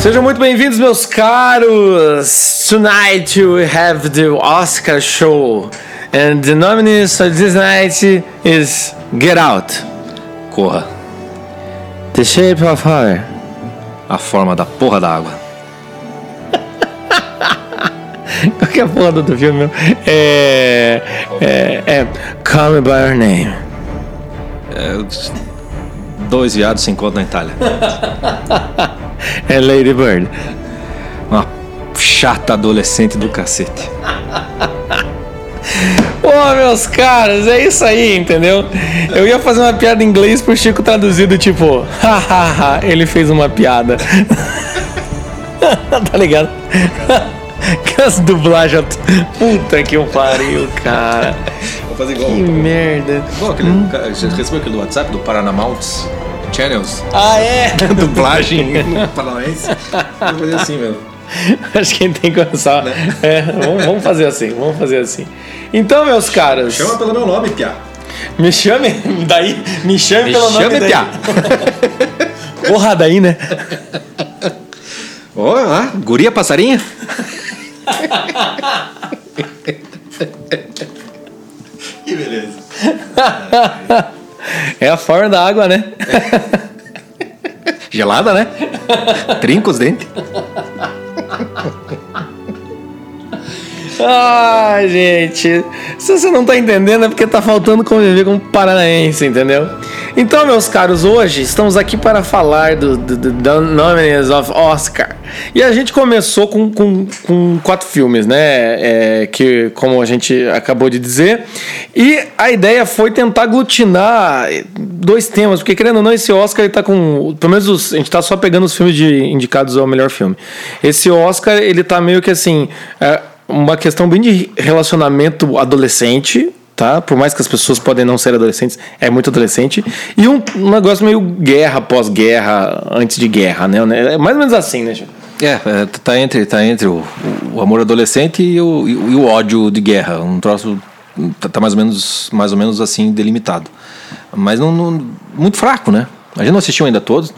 Sejam muito bem-vindos, meus caros. Tonight we have the Oscar show, and the nominees for this night is Get Out, Corra. The Shape of Water, A forma da porra da água. qual que é a porra do filme mesmo? É, é, é Call Me By Your Name. Dois viados se encontram na Itália. É Lady Bird. Uma chata adolescente do cacete. Pô, meus caras, é isso aí, entendeu? Eu ia fazer uma piada em inglês pro Chico traduzido, tipo, hahaha, ele fez uma piada. tá ligado? Que as dublagens. Puta que pariu, cara. Vou fazer igual. Que merda. Igual aquele. Você recebeu aquele do WhatsApp do Paranamounts Channels? Ah, é? Dublagem paranaense? Vou fazer assim mesmo. Acho que a gente tem que começar. É, vamos, vamos fazer assim, vamos fazer assim. Então, meus caras, Chama pelo meu nome, Pia. me chame daí, me chame Me pelo nome chame, daí. Pia. Porra, daí, né? Ó, lá, guria passarinha? que beleza. É a forma da água, né? Gelada, né? Trinca os dentes. Ai, gente. Se você não tá entendendo é porque tá faltando conviver com um paranaense, entendeu? Então, meus caros, hoje estamos aqui para falar do, do, do, do Nominees of Oscar. E a gente começou com, com, com quatro filmes, né? É, que, como a gente acabou de dizer. E a ideia foi tentar aglutinar dois temas, porque querendo ou não, esse Oscar ele tá com. Pelo menos os- a gente tá só pegando os filmes de indicados ao melhor filme. Esse Oscar, ele tá meio que assim. é, uma questão bem de relacionamento adolescente, tá? Por mais que as pessoas podem não ser adolescentes, é muito adolescente. E um, um negócio meio guerra, pós-guerra, antes de guerra, né? É mais ou menos assim, né, Chico? É, é, tá entre, tá entre o, o amor adolescente e o, e o- ódio de guerra. Um troço tá, tá mais, ou menos, mais ou menos assim delimitado. Mas não, não- muito fraco, né? A gente não assistiu ainda todos,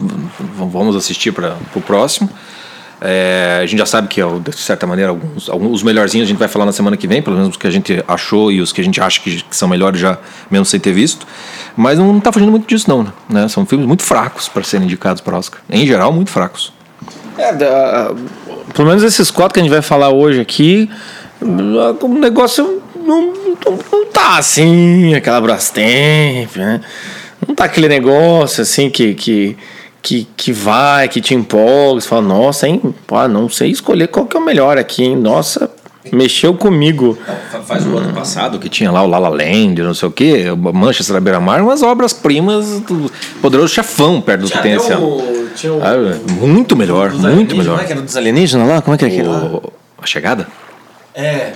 vamos assistir para o próximo. É, a gente já sabe que, ó, de certa maneira, alguns, alguns os melhorzinhos a gente vai falar na semana que vem, pelo menos os que a gente achou e os que a gente acha que, que são melhores já, mesmo sem ter visto. Mas não tá fugindo muito disso, não. Né? São filmes muito fracos para serem indicados para Oscar. Em geral, muito fracos. É, da- pelo menos esses quatro que a gente vai falar hoje aqui, o negócio não, não, não tá assim, aquela Brastemp, né? Não tá aquele negócio assim que, que, que, que vai, que te empolga, você fala, nossa, hein? Pô, não sei escolher qual que é o melhor aqui, hein? Nossa, mexeu comigo. Faz o ano passado que tinha lá o La La Land, não sei o quê, Manchester à beira-mar, umas obras-primas do Poderoso Chefão perto do que tem esse ano. tinha o, Ah, muito melhor, muito melhor. Como é que era dos alienígenas lá? Como é que é aquele lá? O- a chegada? É, é,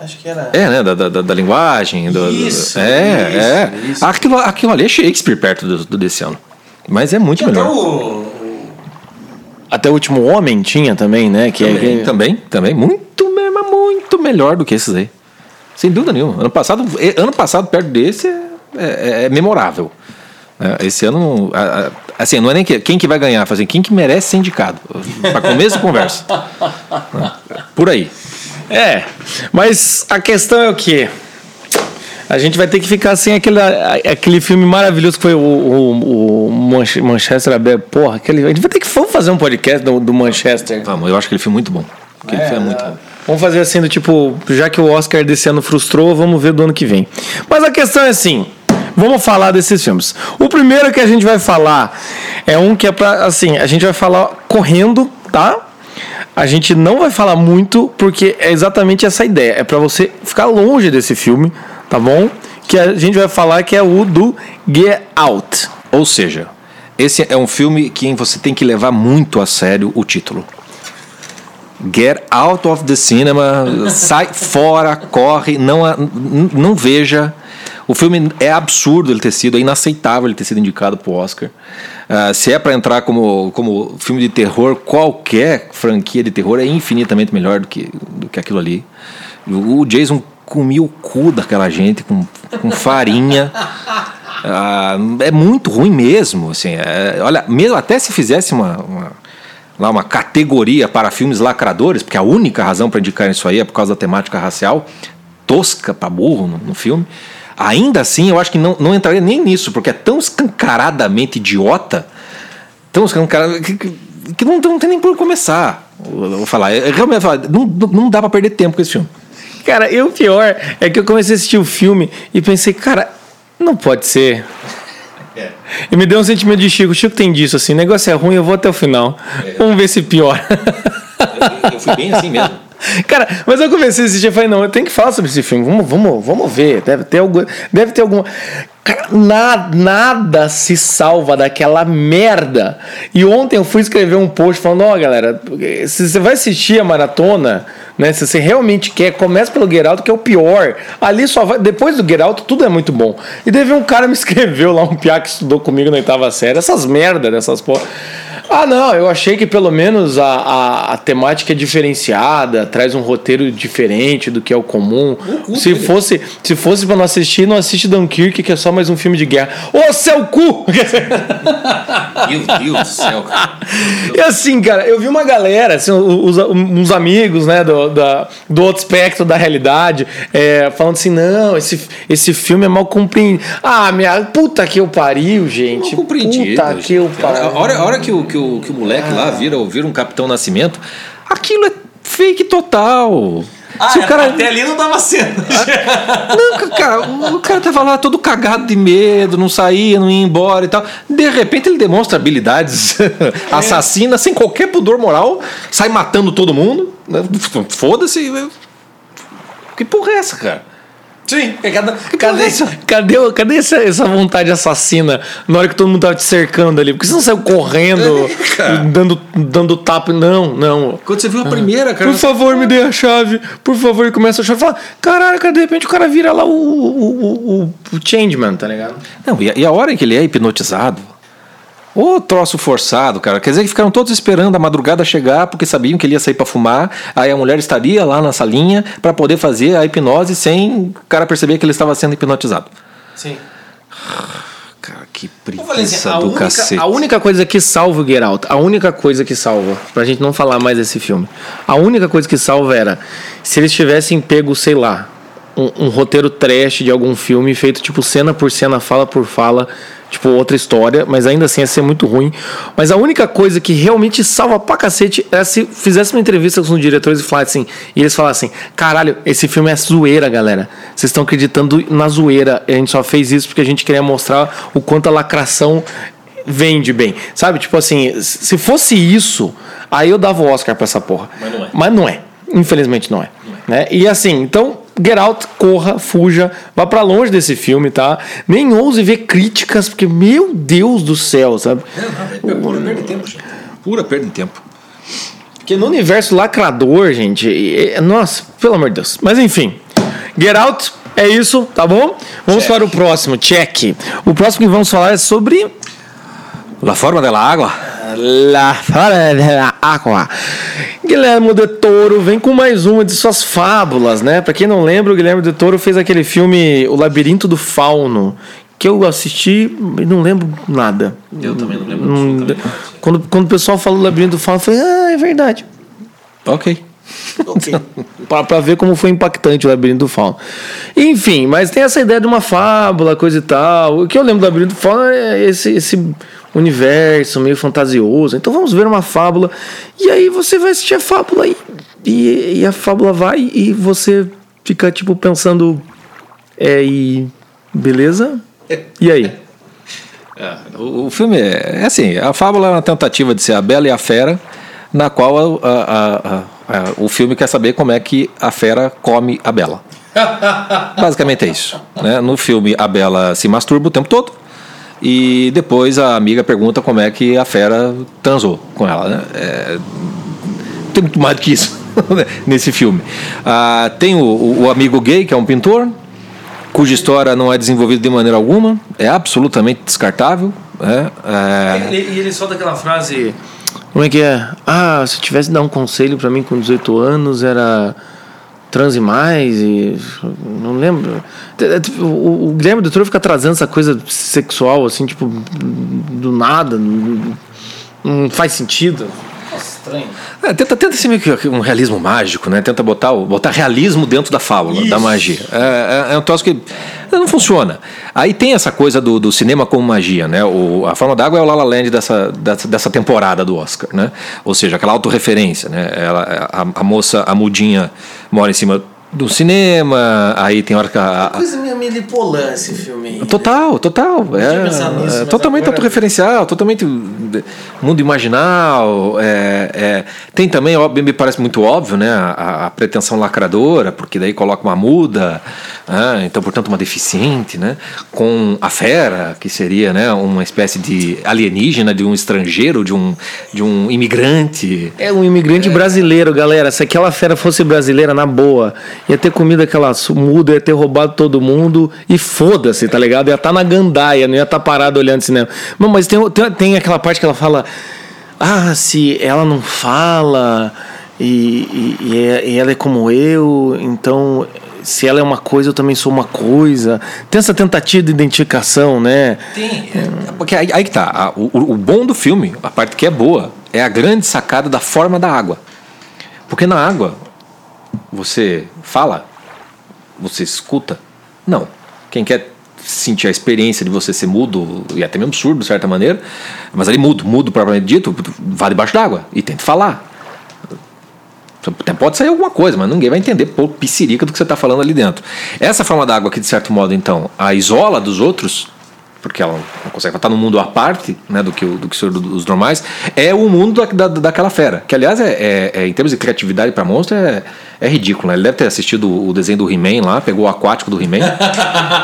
acho que era. É, né? Da, da, da- linguagem. do- do- Isso, é, isso, é. isso. Aquilo, aquilo ali é Shakespeare perto do, do desse ano. Mas é muito melhor. Até o último homem tinha também, né? Que Também, é, também, também. Muito, me- mas muito melhor do que esses aí. Sem dúvida nenhuma. Ano passado, ano passado perto desse, é, é- é memorável. É, esse ano, assim, não é nem que- quem que vai ganhar, fazer quem que merece ser indicado. Para começo de conversa. Por aí. É, mas a questão é o quê? A gente vai ter que ficar sem aquele, aquele filme maravilhoso que foi o, o, o Manche- Manchester Aberto. Porra, aquele, a gente vai ter que vamos fazer um podcast do, do Manchester. Vamos, eu acho aquele filme muito bom. Aquele filme é muito bom. Vamos fazer assim, do tipo, já que o Oscar desse ano frustrou, vamos ver do ano que vem. Mas a questão é assim, vamos falar desses filmes. O primeiro que a gente vai falar é um que é pra, assim, a gente vai falar correndo, tá? A gente não vai falar muito, porque é exatamente essa ideia. É pra você ficar longe desse filme, tá bom? Que a gente vai falar que é o do Get Out. Ou seja, esse é um filme que você tem que levar muito a sério o título. Get out of the cinema, sai fora, corre, não, não veja. O filme é absurdo ele ter sido, é inaceitável ele ter sido indicado para o Oscar. Ah, se é para entrar como, como filme de terror, qualquer franquia de terror é infinitamente melhor do que, do que aquilo ali. O Jason comia o cu daquela gente com, com farinha. Ah, é muito ruim mesmo. Assim, é- olha, mesmo até se fizesse uma, uma, lá uma categoria para filmes lacradores, porque a única razão para indicar isso aí é por causa da temática racial, tosca para burro no, no, filme. Ainda assim, eu acho que não, não entraria nem nisso, porque é tão escancaradamente idiota, tão escancarado, que, que, que não, não, tem nem por começar. Eu vou falar, é, realmente, não, não dá para perder tempo com esse filme. Cara, e o pior é que eu comecei a assistir o filme e pensei, cara, não pode ser. É. E me deu um sentimento de Chico. Chico tem disso, assim, o negócio é ruim, eu vou até o final. É. Vamos ver se pior. Eu, eu fui bem assim mesmo. Cara, mas eu comecei a assistir e falei, não, eu tenho que falar sobre esse filme. Vamos, vamos, vamos ver. Deve ter algum. Deve ter alguma. Cara, nada, nada se salva daquela merda. E ontem eu fui escrever um post falando, ó, oh, galera, se você vai assistir a maratona, né? Se você realmente quer, comece pelo Geraldo, que é o pior. Ali só vai. Depois do Geraldo, tudo é muito bom. E teve um cara me escreveu lá, um piá que estudou comigo na oitava série, essas merdas dessas porra. Ah, não, eu achei que pelo menos a, a, a, temática é diferenciada, traz um roteiro diferente do que é o comum. Se, fosse, se fosse pra não assistir, não assiste Dunkirk, que é só mais um filme de guerra. Ô, seu cu! Meu Deus do céu, cara. E assim, cara, eu vi uma galera, assim, uns, uns amigos, né, do, da, do outro espectro da realidade, é, falando assim: não, esse, esse filme é mal compreendido. Ah, minha puta que eu pariu, gente. Mal compreendido. Puta que eu pariu. A hora, a hora que o. Que o, que o moleque ah. lá vira, vira um Capitão Nascimento, aquilo é fake total. Ah, Se o cara... até ali não tava sendo. não, cara, o cara tava lá todo cagado de medo, não saía, não ia embora e tal. De repente ele demonstra habilidades é. assassinas sem qualquer pudor moral, sai matando todo mundo. Né? Foda-se. Que porra é essa, cara? Sim, é cadê, cadê, cadê, cadê essa, essa vontade assassina na hora que todo mundo tava te cercando ali? Por que você não saiu correndo, é, dando, dando tapa? Não, não. Quando você viu a primeira, cara. Por favor, me dê a chave. Por favor, e começa a chave. Fala, caralho, de repente o cara vira lá o, o, o, o changeman, tá ligado? Não, e a, e a hora em que ele é hipnotizado Ô troço forçado, cara. Quer dizer que ficaram todos esperando a madrugada chegar porque sabiam que ele ia sair para fumar. Aí a mulher estaria lá na salinha para poder fazer a hipnose sem o cara perceber que ele estava sendo hipnotizado. Sim. Cara, que preguiça assim, do única, cacete. A única coisa que salva o Geralt, a única coisa que salva, pra gente não falar mais desse filme, a única coisa que salva era se eles tivessem pego, sei lá, um, um roteiro trash de algum filme feito tipo cena por cena, fala por fala tipo, outra história, mas ainda assim ia ser muito ruim. Mas a única coisa que realmente salva pra cacete é se fizesse uma entrevista com os diretores e falassem assim, e eles falassem, caralho, esse filme é zoeira, galera. Vocês estão acreditando na zoeira. A gente só fez isso porque a gente queria mostrar o quanto a lacração vende bem. Sabe? Tipo assim, se fosse isso, aí eu dava o Oscar pra essa porra. Mas não é. Mas não é. Infelizmente não é. Não é. Né? E assim, então Get Out, corra, fuja, vá para longe desse filme, tá? Nem ouse ver críticas, porque, meu Deus do céu, sabe? É, não, é pura perda de tempo, gente. Pura perda de tempo. Porque no universo lacrador, gente, é, nossa, pelo amor de Deus. Mas enfim, Get Out, é isso, tá bom? Vamos check. para o próximo, check. O próximo que vamos falar é sobre. La forma da água. La forma da água. Guilherme de Toro vem com mais uma de suas fábulas, né? Para quem não lembra, o Guilherme de Toro fez aquele filme O Labirinto do Fauno, que eu assisti e não lembro nada. Eu também não lembro. Hum, quando, quando o pessoal falou Labirinto do Fauno, eu falei, ah, é verdade. Ok. okay. para ver como foi impactante o Labirinto do Fauno. Enfim, mas tem essa ideia de uma fábula, coisa e tal. O que eu lembro do Labirinto do Fauno é esse, esse universo meio fantasioso. Então vamos ver uma fábula. E aí você vai assistir a fábula e, e, e a fábula vai e você fica tipo pensando. É, e. Beleza? E aí? É, o, o, filme é, é, assim: a fábula é uma tentativa de ser a Bela e a Fera, na qual a, a, a, o filme quer saber como é que a fera come a Bela. Basicamente é isso. Né? No filme, a Bela se masturba o tempo todo e depois a amiga pergunta como é que a fera transou com ela. Né? É, tem muito mais do que isso nesse filme. Ah, tem o, o, amigo gay, que é um pintor, cuja história não é desenvolvida de maneira alguma, é absolutamente descartável. Né? É... E ele solta aquela frase. Como é que é? Ah, se tivesse dar um conselho para mim com 18 anos, era transe mais e não lembro. Tipo, o, o Guilherme Toro fica trazendo essa coisa sexual assim tipo do nada não, não faz sentido estranho. É, tenta, tenta ser meio que um realismo mágico, né? Tenta botar, botar realismo dentro da fábula, Isso. da magia. É, é, é um troço que não funciona. Aí tem essa coisa do, do cinema como magia, né? O, a Forma d'Água é o La La Land dessa, dessa, dessa temporada do Oscar, né? Ou seja, aquela autorreferência, né? Ela, a, a moça, a mudinha, mora em cima do cinema, aí tem hora que a, Coisa meio Milipolan esse filme aí. Total, total. É, nisso, é totalmente agora- autorreferencial, totalmente mundo imaginal. é, é. Tem também, me parece muito óbvio, né? A, a pretensão lacradora, porque daí coloca uma muda, né, então, portanto, uma deficiente, né? Com a fera, que seria né, uma espécie de alienígena, de um estrangeiro, de um, de um imigrante. É um imigrante brasileiro, galera. Se aquela fera fosse brasileira, na boa, ia ter comido aquela muda, ia ter roubado todo mundo e foda-se, tá ligado? Ia estar na gandaia, não ia estar parado olhando cinema. Não, mas tem, tem, tem aquela parte que ela fala: Ah, se ela não fala e, e, e é- e ela é como eu, então. Se ela é uma coisa, eu também sou uma coisa. Tem essa tentativa de identificação, né? Tem. Porque aí, aí que tá. o, o bom do filme, a parte que é boa, é a grande sacada da forma da água. Porque na água, você fala, você escuta. Não. Quem quer sentir a experiência de você ser mudo e até mesmo surdo, de certa maneira, mas ali mudo, mudo propriamente dito, vá debaixo d'água e tente falar. Até pode sair alguma coisa, mas ninguém vai entender por piscirica do que você está falando ali dentro. Essa forma d'água que, de certo modo, então, a isola dos outros, porque ela não consegue estar no mundo à parte né, do que, o- do que os normais, é o mundo da, da- daquela fera. Que, aliás, é, é- é, em termos de criatividade para monstro, é, é ridículo. Né? Ele deve ter assistido o desenho do He-Man lá, pegou o aquático do He-Man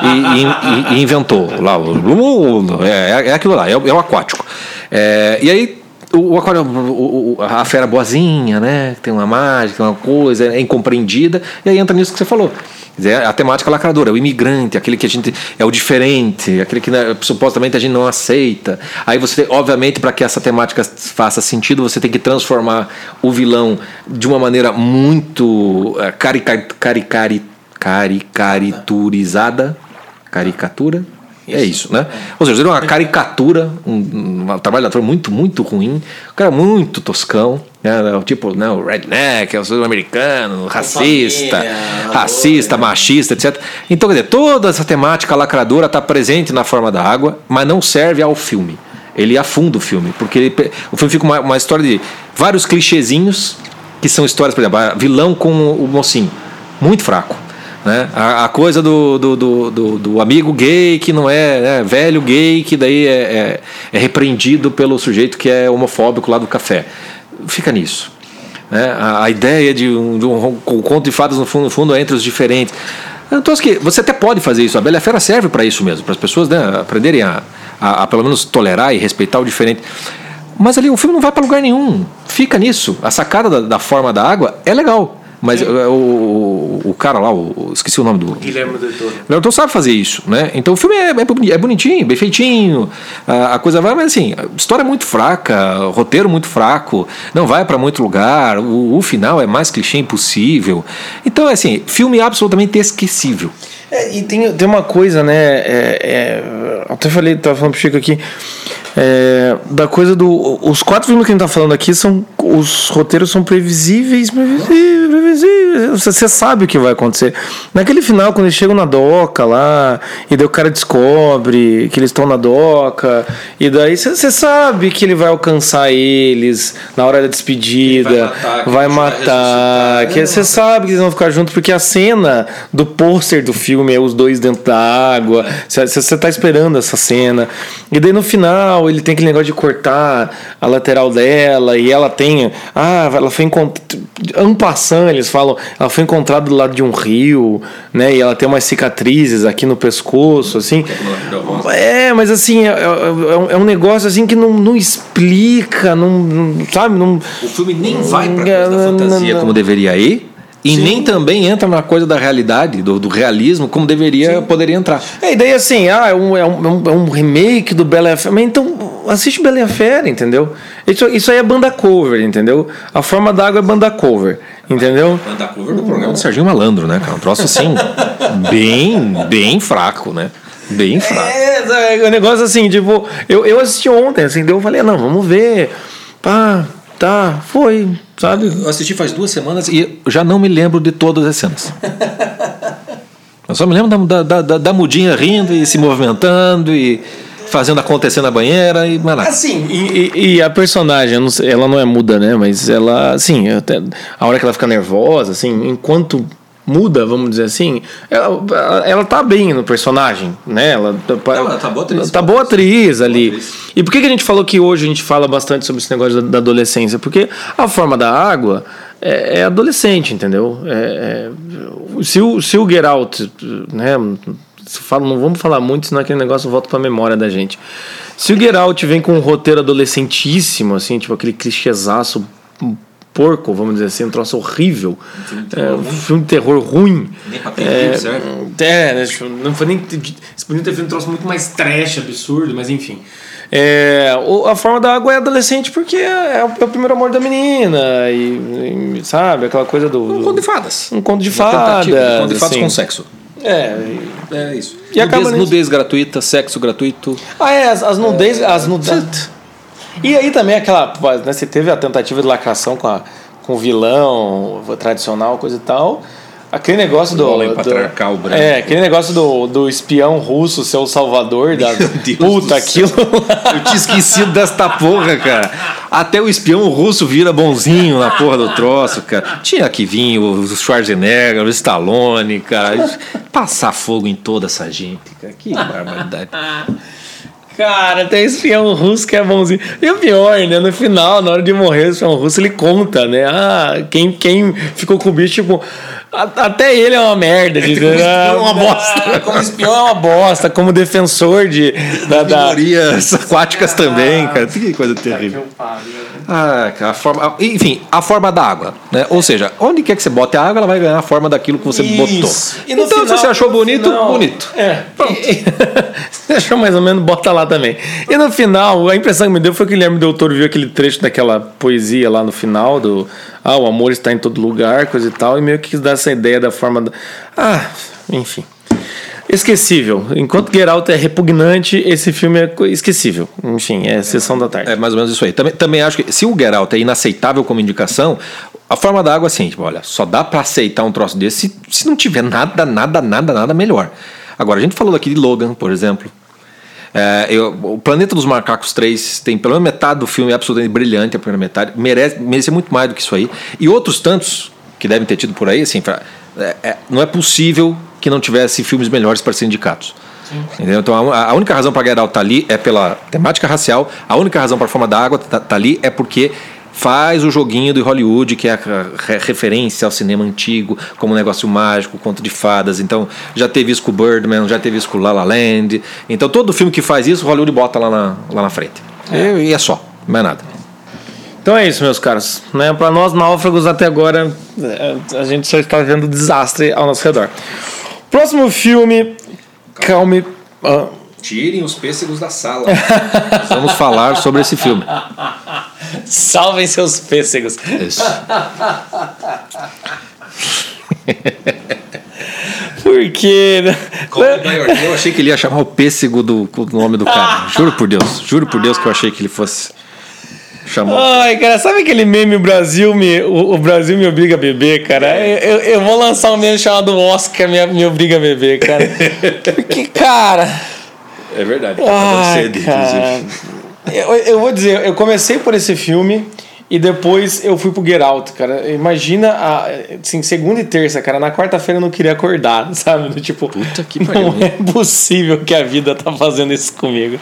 e, e- e inventou lá. o- É, é aquilo lá, é, o- é o aquático. É, e aí o, o a fera boazinha, né? Tem uma mágica, uma coisa, é incompreendida, e aí entra nisso que você falou. Dizer, a temática lacradora, o imigrante, aquele que a gente. é o diferente, aquele que né, supostamente a gente não aceita. Aí você, obviamente, para que essa temática faça sentido, você tem que transformar o vilão de uma maneira muito eh, caricaturizada. Caricatura? É isso, né? Ou seja, ele é uma caricatura, um, um trabalho de ator muito, muito ruim, um cara muito toscão, né? Tipo, né, o redneck, é o sul-americano, racista, família, racista, machista, etc. Então, quer dizer, toda essa temática lacradora está presente na forma da água, mas não serve ao filme. Ele afunda o filme, porque ele, o filme fica uma, uma história de vários clichêzinhos, que são histórias, por exemplo, vilão com o mocinho, muito fraco. Né? A, a coisa do, do, do, do- do amigo gay que não é né, velho gay, que daí é, é, é repreendido pelo sujeito que é homofóbico lá do café. Fica nisso. Né? A, a ideia de um, de um con- conto de fadas no fundo, no fundo é entre os diferentes. Então, acho que você até pode fazer isso. A Bela Fera serve para isso mesmo, para as pessoas né, aprenderem a, a, a pelo menos tolerar e respeitar o diferente. Mas ali o filme não vai para lugar nenhum. Fica nisso. A sacada da, da forma da água é legal. Mas o, o, o cara lá, o, esqueci o nome do. Guilherme do Toro. O Leonardo sabe fazer isso, né? Então o filme é, é é bonitinho, bem feitinho, a, a coisa vai, mas assim, a história é muito fraca, o roteiro muito fraco, não vai para muito lugar, o, o final é mais clichê impossível. Então, é assim, filme absolutamente esquecível. É, e tem, tem uma coisa, né? É, é, até falei, tava falando pro Chico aqui. É, da coisa do. Os quatro filmes que a gente tá falando aqui são. Os roteiros são previsíveis, previsíveis, previsíveis. Você, você sabe o que vai acontecer. Naquele final, quando eles chegam na doca lá, e daí o cara descobre que eles estão na doca, e daí você, você sabe que ele vai alcançar eles na hora da despedida, Ele vai matar, que vai matar, que você sabe que eles vão ficar juntos, porque a cena do pôster do filme é os dois dentro da água. Você você tá esperando essa cena. E daí no final ele tem aquele negócio de cortar a lateral dela e ela tem. Ah, ela foi encontrada. Ampassando, eles falam, ela foi encontrada do lado de um rio, né? E ela tem umas cicatrizes aqui no pescoço, assim. É, mas assim, é, é- é um- é negócio assim que não, não explica, não, não- sabe? Não, O filme nem vai pra coisa da fantasia como deveria ir. E nem também entra na coisa da realidade, do, do realismo, como deveria poderia entrar. É, e daí assim, ah, é um, é um, é um- é remake do Bela e a Fera. Mas então, assiste Bela e a Fera, entendeu? Isso, isso aí é banda cover, entendeu? A forma d'água é banda cover, entendeu? Banda cover do programa do Serginho Malandro, né, cara? Um troço assim, bem, bem fraco, né? Bem fraco. É, é um negócio assim, tipo, eu, eu assisti ontem, assim, daí eu falei, não, vamos ver. Pá, Tá, foi, sabe? Eu assisti faz duas semanas e já não me lembro de todas as cenas. Eu só me lembro da, da, da, da mudinha rindo e se movimentando e fazendo acontecer na banheira e mais nada. Assim, e, e- e a personagem, eu não sei, ela não é muda, né? Mas ela, assim, até, a hora que ela fica nervosa, assim, enquanto muda, vamos dizer assim, ela, ela tá bem no personagem, né? Ela, ela tá boa atriz. Tá boa atriz ali. atriz. E por que, que a gente falou que hoje a gente fala bastante sobre esse negócio da, da adolescência? Porque a forma da água é, é adolescente, entendeu? É- é- se, o, se o Get Out, né? se fala- não vamos falar muito, senão aquele negócio volta pra memória da gente. Se o Get Out vem com um roteiro adolescentíssimo, assim, tipo aquele clichêzaço porco, vamos dizer assim, um troço horrível. É, um filme de terror ruim. Nem pra ter É, serve. é, né, tipo, não foi nem. Eles podiam ter feito um troço muito mais trash, absurdo, mas enfim. É, a forma da água é adolescente porque é, o é o primeiro amor da menina, e, e, sabe, aquela coisa do. Um conto de fadas. um conto de fadas. de conto de fadas assim. com sexo. É. É isso. E acaba nudez, nisso. nudez gratuita, sexo gratuito. Ah, é, as, as nudez. As nudez. E aí também aquela. Né, você teve a tentativa de lacração com, a, com o vilão tradicional, coisa e tal. Aquele negócio do. Golem patriarcal branco. é, aquele negócio do, do espião russo ser o salvador da. Puta, aquilo. Eu tinha esquecido desta porra, cara. Até o espião russo vira bonzinho na porra do troço, cara. Tinha que vir o Schwarzenegger, o Stallone, cara. Passar fogo em toda essa gente, cara. Que barbaridade. Cara, tem espião russo que é bonzinho. E o pior, né? No final, na hora de morrer, o espião russo ele conta, né? Ah, quem, quem ficou com o bicho, tipo. a- Até ele é uma merda. De, Como espião é uma bosta. Ah, Como espião é uma bosta. Como defensor de. Da, da... Minorias aquáticas também, cara. Que coisa terrível. Ah, cara, a forma, enfim, a forma da água, né? Ou seja, onde quer que você bote a água, ela vai ganhar a forma daquilo que você Isso. botou. E então, se final- você achou bonito, final- bonito. É, pronto. Você achou mais ou menos, bota lá também. E no final, a impressão que me deu foi que o Guilherme Del Toro viu aquele trecho daquela poesia lá no final do Ah, o amor está em todo lugar, coisa e tal, e meio que quis dar essa ideia da forma da. Ah, enfim. Esquecível. Enquanto Geralt é repugnante, esse filme é esquecível. Enfim, é sessão da tarde. É mais ou menos isso aí. Também, também acho que se o Get Out é inaceitável como indicação, a forma da água é assim, tipo, olha, só dá pra aceitar um troço desse se, se não tiver nada, nada, nada, nada melhor. Agora, a gente falou aqui de Logan, por exemplo. É, eu- o Planeta dos Macacos 3 tem pelo menos metade do filme absolutamente brilhante, a primeira metade. Merece, merece muito mais do que isso aí. E outros tantos que devem ter tido por aí, assim, pra- é- é- não é possível que não tivesse filmes melhores para ser indicados. Entendeu? Então a, a única razão para Get Out tá ali é pela temática racial, a única razão para a forma da água tá, tá ali é porque faz o joguinho do Hollywood, que é a re- referência ao cinema antigo, como um negócio mágico, conto de fadas. Então já teve isso com Birdman, já teve isso com La La Land. Então todo filme que faz isso, Hollywood bota lá na, lá na frente. E, e é só, mais nada. Então é isso, meus caros. Né? Para nós náufragos, até agora, é, a gente só está vendo desastre ao nosso redor. Próximo filme, Calme. ah, Tirem os pêssegos da sala. Vamos falar sobre esse filme. salvem seus pêssegos. Isso. Por quê? né? Eu achei que ele ia chamar o pêssego do, do nome do cara. Juro por Deus. Juro por Deus que eu achei que ele fosse chamar. Ai, cara, sabe aquele meme Brasil me, o, o Brasil me obriga a beber, cara? Eu, eu vou lançar um meme chamado Oscar me, me obriga a beber, cara. Porque, cara. É verdade. Ai, cara. Eu, eu vou dizer, eu comecei por esse filme e depois eu fui pro Get Out, cara. Imagina, a, assim, segunda e terça, cara. Na quarta-feira eu não queria acordar, sabe? Tipo, Puta que não pariu. é possível que a vida tá fazendo isso comigo.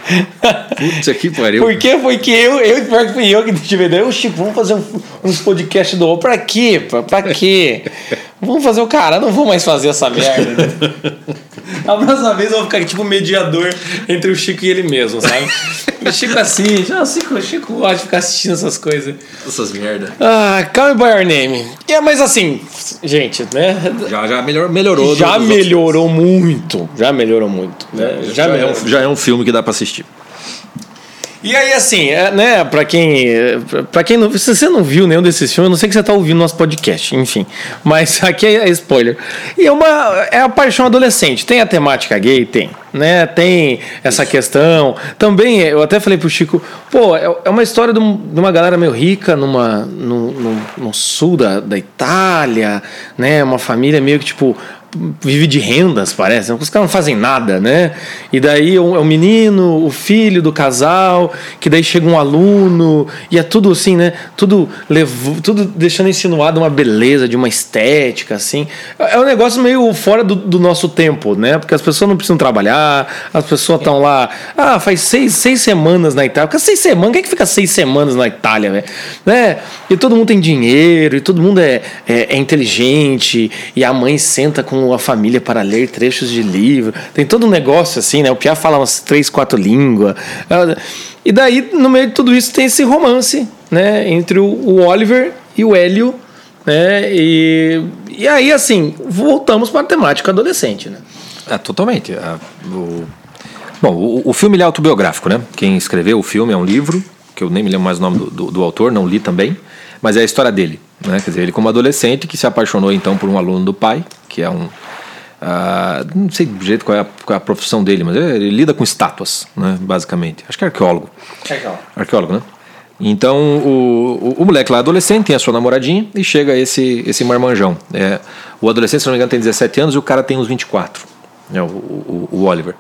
Putz, que pariu. Por que foi que eu, eu pior que fui eu que tive ideia? Eu, Chico, vamos fazer um, uns podcasts do Pra quê? Pra, pra quê? Vamos fazer o cara, não vou mais fazer essa merda. A próxima vez eu vou ficar tipo mediador entre o Chico e ele mesmo, sabe? O Chico assiste, ah, o Chico, o Chico gosta de ficar assistindo essas coisas. Essas merda. Ah, Call Me By Your Name. É, mas assim, gente, né? Já, já melhor, melhorou. Já melhorou muito. Já melhorou muito. Né? outros. Já, é um, já é um filme que dá pra assistir. E aí, assim, é, né, pra quem. para quem não. Se você não viu nenhum desses filmes, eu não sei que você tá ouvindo nosso podcast, enfim. Mas aqui é, é spoiler. E é uma. É a paixão adolescente. Tem a temática gay? Tem. né? Tem essa questão. Também, eu até falei pro Chico, pô, é, é uma história de, de, uma galera meio rica numa, no, no, no sul da, da Itália, né? Uma família meio que, tipo, vive de rendas, parece. Os caras não fazem nada, né? E daí é o menino, o filho do casal, que daí chega um aluno, e é tudo assim, né? Tudo, levo, tudo deixando insinuado uma beleza, de uma estética, assim. É um negócio meio fora do, do nosso tempo, né? Porque as pessoas não precisam trabalhar, as pessoas estão lá. Ah, faz seis, seis semanas na Itália. Fica seis semanas, quem é que fica seis semanas na Itália, velho? Né? E todo mundo tem dinheiro, e todo mundo é, é, é inteligente, e a mãe senta com a família para ler trechos de livro. Tem todo um negócio assim, né? O Pia fala umas três, quatro línguas. E daí, no meio de tudo isso, tem esse romance, né? Entre o Oliver e o Hélio, né? E, e aí, assim, voltamos para a temática adolescente, né? É, totalmente. É, o... Bom, o, o filme é autobiográfico, né? Quem escreveu o filme é um livro, que eu nem me lembro mais o nome do, do, do autor, não li também, mas é a história dele. Né? Quer dizer, ele como adolescente que se apaixonou então por um aluno do pai, que é um, Uh, não sei do jeito qual é, a, qual é, a, profissão dele, mas ele, lida com estátuas, né, basicamente. Acho que é arqueólogo. Arqueólogo. Arqueólogo, né? Então o, o, o, moleque lá adolescente tem a sua namoradinha e chega esse, esse marmanjão. É, o adolescente, se não me engano, tem 17 anos e o cara tem uns 24, né, o, o, o Oliver.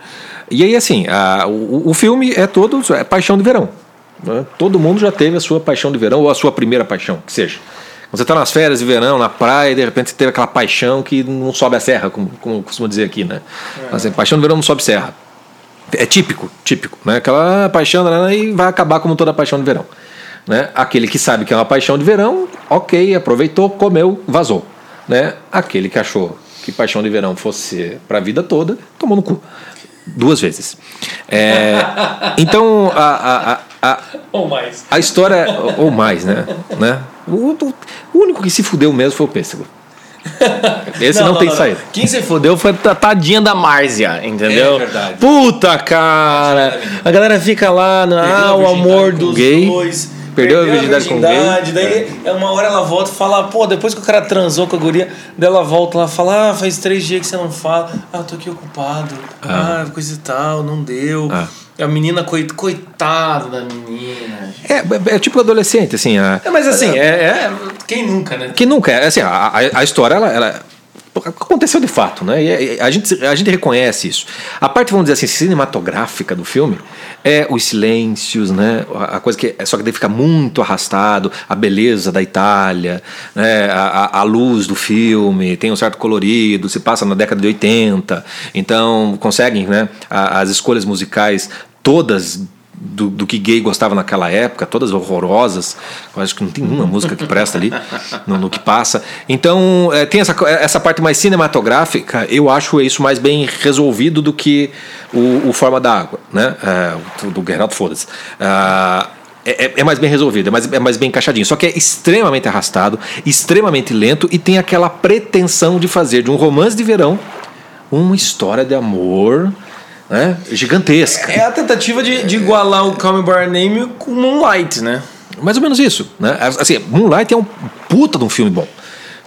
E aí, assim, a, o, o filme é todo é paixão de verão. Né? Todo mundo já teve a sua paixão de verão ou a sua primeira paixão, que seja. Você está nas férias de verão, na praia, e de repente você teve aquela paixão que não sobe a serra, como, como costuma dizer aqui, né? É. Assim, paixão de verão não sobe serra. É típico, típico, né? Aquela paixão né? e vai acabar como toda paixão de verão. Né? Aquele que sabe que é uma paixão de verão, ok, aproveitou, comeu, vazou. Né? Aquele que achou que paixão de verão fosse para a vida toda, tomou no cu. Duas vezes. É, então, a, a, a, ou mais. A história. Ou mais, né? né? O, o, único que se fudeu mesmo foi o Pêssego. Esse não, não, não tem não, saída. Quem se fudeu foi a tadinha da Márcia, entendeu? É verdade. Puta, cara! A galera fica lá, no, ah, o amor dos gay. dois Perdeu, a virgindade, com gay. Daí, é. uma hora ela volta e fala, pô, depois que o cara transou com a guria, daí ela volta lá e fala, ah, faz três dias que você não fala. Ah, tô aqui ocupado. Ah, ah coisa e tal, não deu. Ah. A menina, coitada da menina. É, é, tipo adolescente, assim. A, é, mas assim, é, é, Quem nunca, né? Quem nunca, é assim, a, a história, ela, ela aconteceu de fato, né? E a gente, a gente reconhece isso. A parte, vamos dizer assim, cinematográfica do filme é os silêncios, né? A coisa que só que deve ficar muito arrastado, a beleza da Itália, né? A, a, luz do filme tem um certo colorido, se passa na década de 80, então conseguem, né? As escolhas musicais todas do, do, que gay gostava naquela época, todas horrorosas. Eu acho que não tem uma música que presta ali no, no que passa. Então, é, tem essa, essa parte mais cinematográfica, eu acho isso mais bem resolvido do que o, o Forma da Água, né? É, do Geraldo Foda-se. Uh, é, é, mais bem resolvido, é mais, é mais bem encaixadinho. Só que é extremamente arrastado, extremamente lento e tem aquela pretensão de fazer de um romance de verão uma história de amor né? Gigantesca. É a tentativa de, de igualar o Call Me By Name com Moonlight, né? Mais ou menos isso, né? Assim, Moonlight é um puta de um filme bom.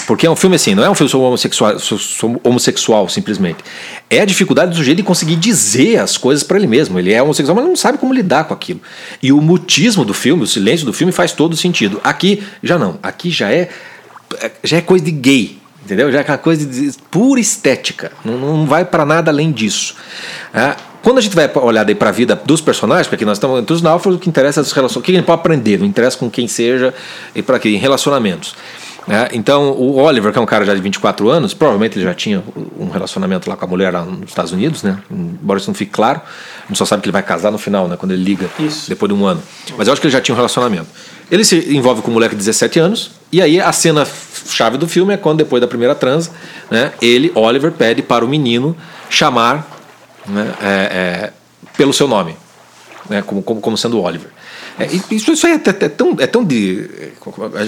Porque é um filme assim, não é um filme sobre homossexual, sobre homossexual simplesmente. É a dificuldade do sujeito de conseguir dizer as coisas para ele mesmo. Ele é homossexual, mas não sabe como lidar com aquilo. E o mutismo do filme, o silêncio do filme faz todo sentido. Aqui já não. Aqui já é já é coisa de gay. Entendeu? Já é aquela coisa de pura estética. Não, não vai para nada além disso. É, quando a gente vai olhar para a vida dos personagens, porque nós estamos entre os náufragos, o que interessa é as relações. O que a gente pode aprender? Não interessa com quem seja e para quê? Em relacionamentos. É, então, o Oliver, que é um cara já de 24 anos, provavelmente ele já tinha um relacionamento lá com a mulher lá nos Estados Unidos, né? Embora isso não fique claro, a gente só sabe que ele vai casar no final, né? Quando ele liga, isso. depois de um ano. Mas eu acho que ele já tinha um relacionamento. Ele se envolve com um moleque de 17 anos, e aí a cena chave do filme é quando, depois da primeira transa, né, ele, Oliver, pede para o menino chamar né, é, é, pelo seu nome, né, como, como, como sendo Oliver. É, isso, isso aí é, é, tão, é tão de.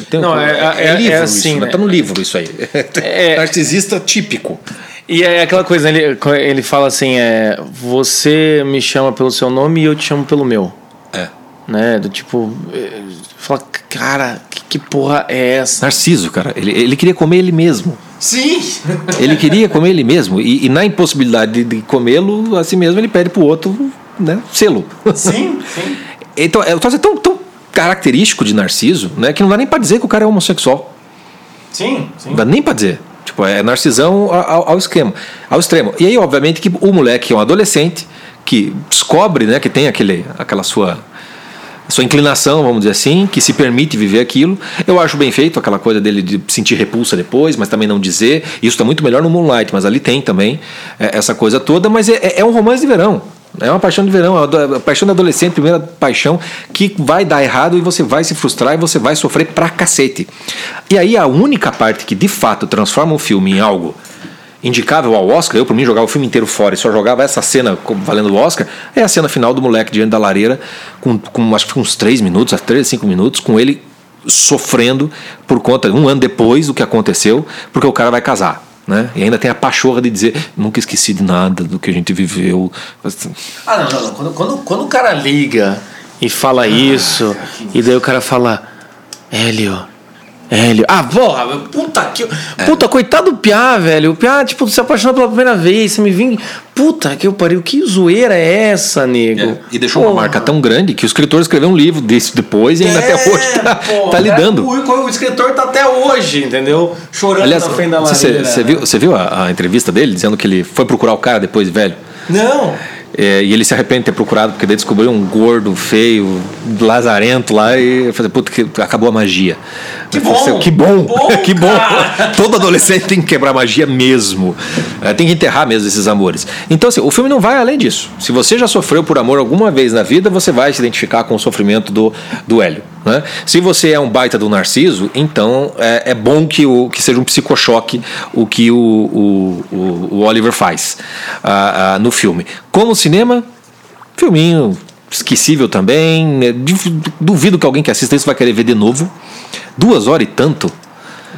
Tem, Não, é, é, é livro, é assim, isso, né? Tá no livro isso aí. É, narcisista típico. E é aquela coisa, ele, ele fala assim: é, você me chama pelo seu nome e eu te chamo pelo meu. É. Né? Do tipo. Fala, cara, que, que porra é essa? Narciso, cara. Ele, ele queria comer ele mesmo. Sim! Ele queria comer ele mesmo. E, e na impossibilidade de, comê-lo, assim mesmo, ele pede pro outro né, selo. Sim, sim. Então, é troço tão, tão característico de Narciso, né? Que não dá nem pra dizer que o cara é homossexual. Sim, sim. Não dá nem pra dizer. Tipo, é narcisão ao, ao, esquema, ao extremo. E aí, obviamente, que o moleque é um adolescente que descobre, né, que tem aquele, aquela sua sua inclinação, vamos dizer assim, que se permite viver aquilo. Eu acho bem feito aquela coisa dele de sentir repulsa depois, mas também não dizer. Isso está muito melhor no Moonlight, mas ali tem também é, essa coisa toda. Mas é, é um romance de verão. É uma paixão de verão, é paixão de adolescente, primeira paixão que vai dar errado e você vai se frustrar e você vai sofrer pra cacete. E aí a única parte que de fato transforma o filme em algo indicável ao Oscar, eu por mim jogava o filme inteiro fora e só jogava essa cena valendo o Oscar, é a cena final do moleque diante da lareira, com, com acho que uns 3 minutos, 3, 5 minutos, com ele sofrendo por conta, um ano depois do que aconteceu, porque o cara vai casar. Né? E ainda tem a pachorra de dizer, nunca esqueci de nada do que a gente viveu. Ah, não, não, não. Quando, quando, quando o cara liga e fala ah, isso, e daí o cara fala, Hélio, Hélio. Ah, porra, puta que. É. Puta, coitado do Piá, velho. O Piá, tipo, se apaixonou pela primeira vez, você me vim. Puta que eu pariu, que zoeira é essa, nego? É. E deixou porra. uma marca tão grande que o escritor escreveu um livro desse depois e ainda é, até hoje tá, porra, tá lidando. O, o, escritor tá até hoje, entendeu? Chorando Aliás, na frente da. Você viu, viu a, a entrevista dele dizendo que ele foi procurar o cara depois, velho? Não. É, e ele se arrepende de ter procurado, porque daí descobriu um gordo, feio, lazarento lá e falei, puta, que acabou a magia. Que bom, que bom, bom que bom. Todo adolescente tem que quebrar magia mesmo. É, tem que enterrar mesmo esses amores. Então, assim, o filme não vai além disso. Se você já sofreu por amor alguma vez na vida, você vai se identificar com o sofrimento do, do Hélio. Né? Se você é um baita do Narciso, então é, é bom que, o, que seja um psicochoque o que o, o, o, Oliver faz uh, uh, no filme. Como cinema, filminho esquecível também. Né? Duvido que alguém que assista isso vai querer ver de novo. Duas horas e tanto.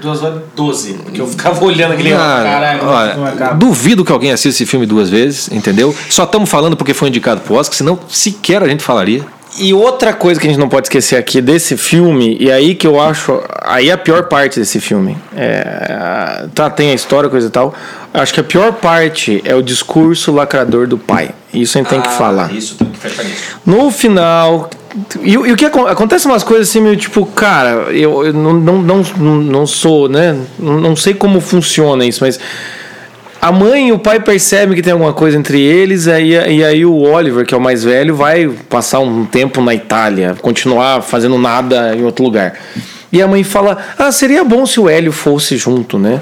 Duas horas e doze. Porque eu ficava olhando aquele. Ah, caralho, olha, duvido que alguém assista esse filme duas vezes, entendeu? Só estamos falando porque foi indicado pro Oscar, senão sequer a gente falaria. E outra coisa que a gente não pode esquecer aqui desse filme, e aí que eu acho. Aí é a pior parte desse filme. É, tá, tem a história, coisa e tal. Acho que a pior parte é o discurso lacrador do pai. Isso a gente ah, tem que ah, falar. Isso tem que fechar nisso. No final. E, e, o que acontece umas coisas assim, meio tipo, cara, eu, eu não, não, não, não sou, né? Não sei como funciona isso, mas a mãe e o pai percebem que tem alguma coisa entre eles, aí, e aí o Oliver, que é o mais velho, vai passar um tempo na Itália, continuar fazendo nada em outro lugar. E a mãe fala: Ah, seria bom se o Hélio fosse junto, né?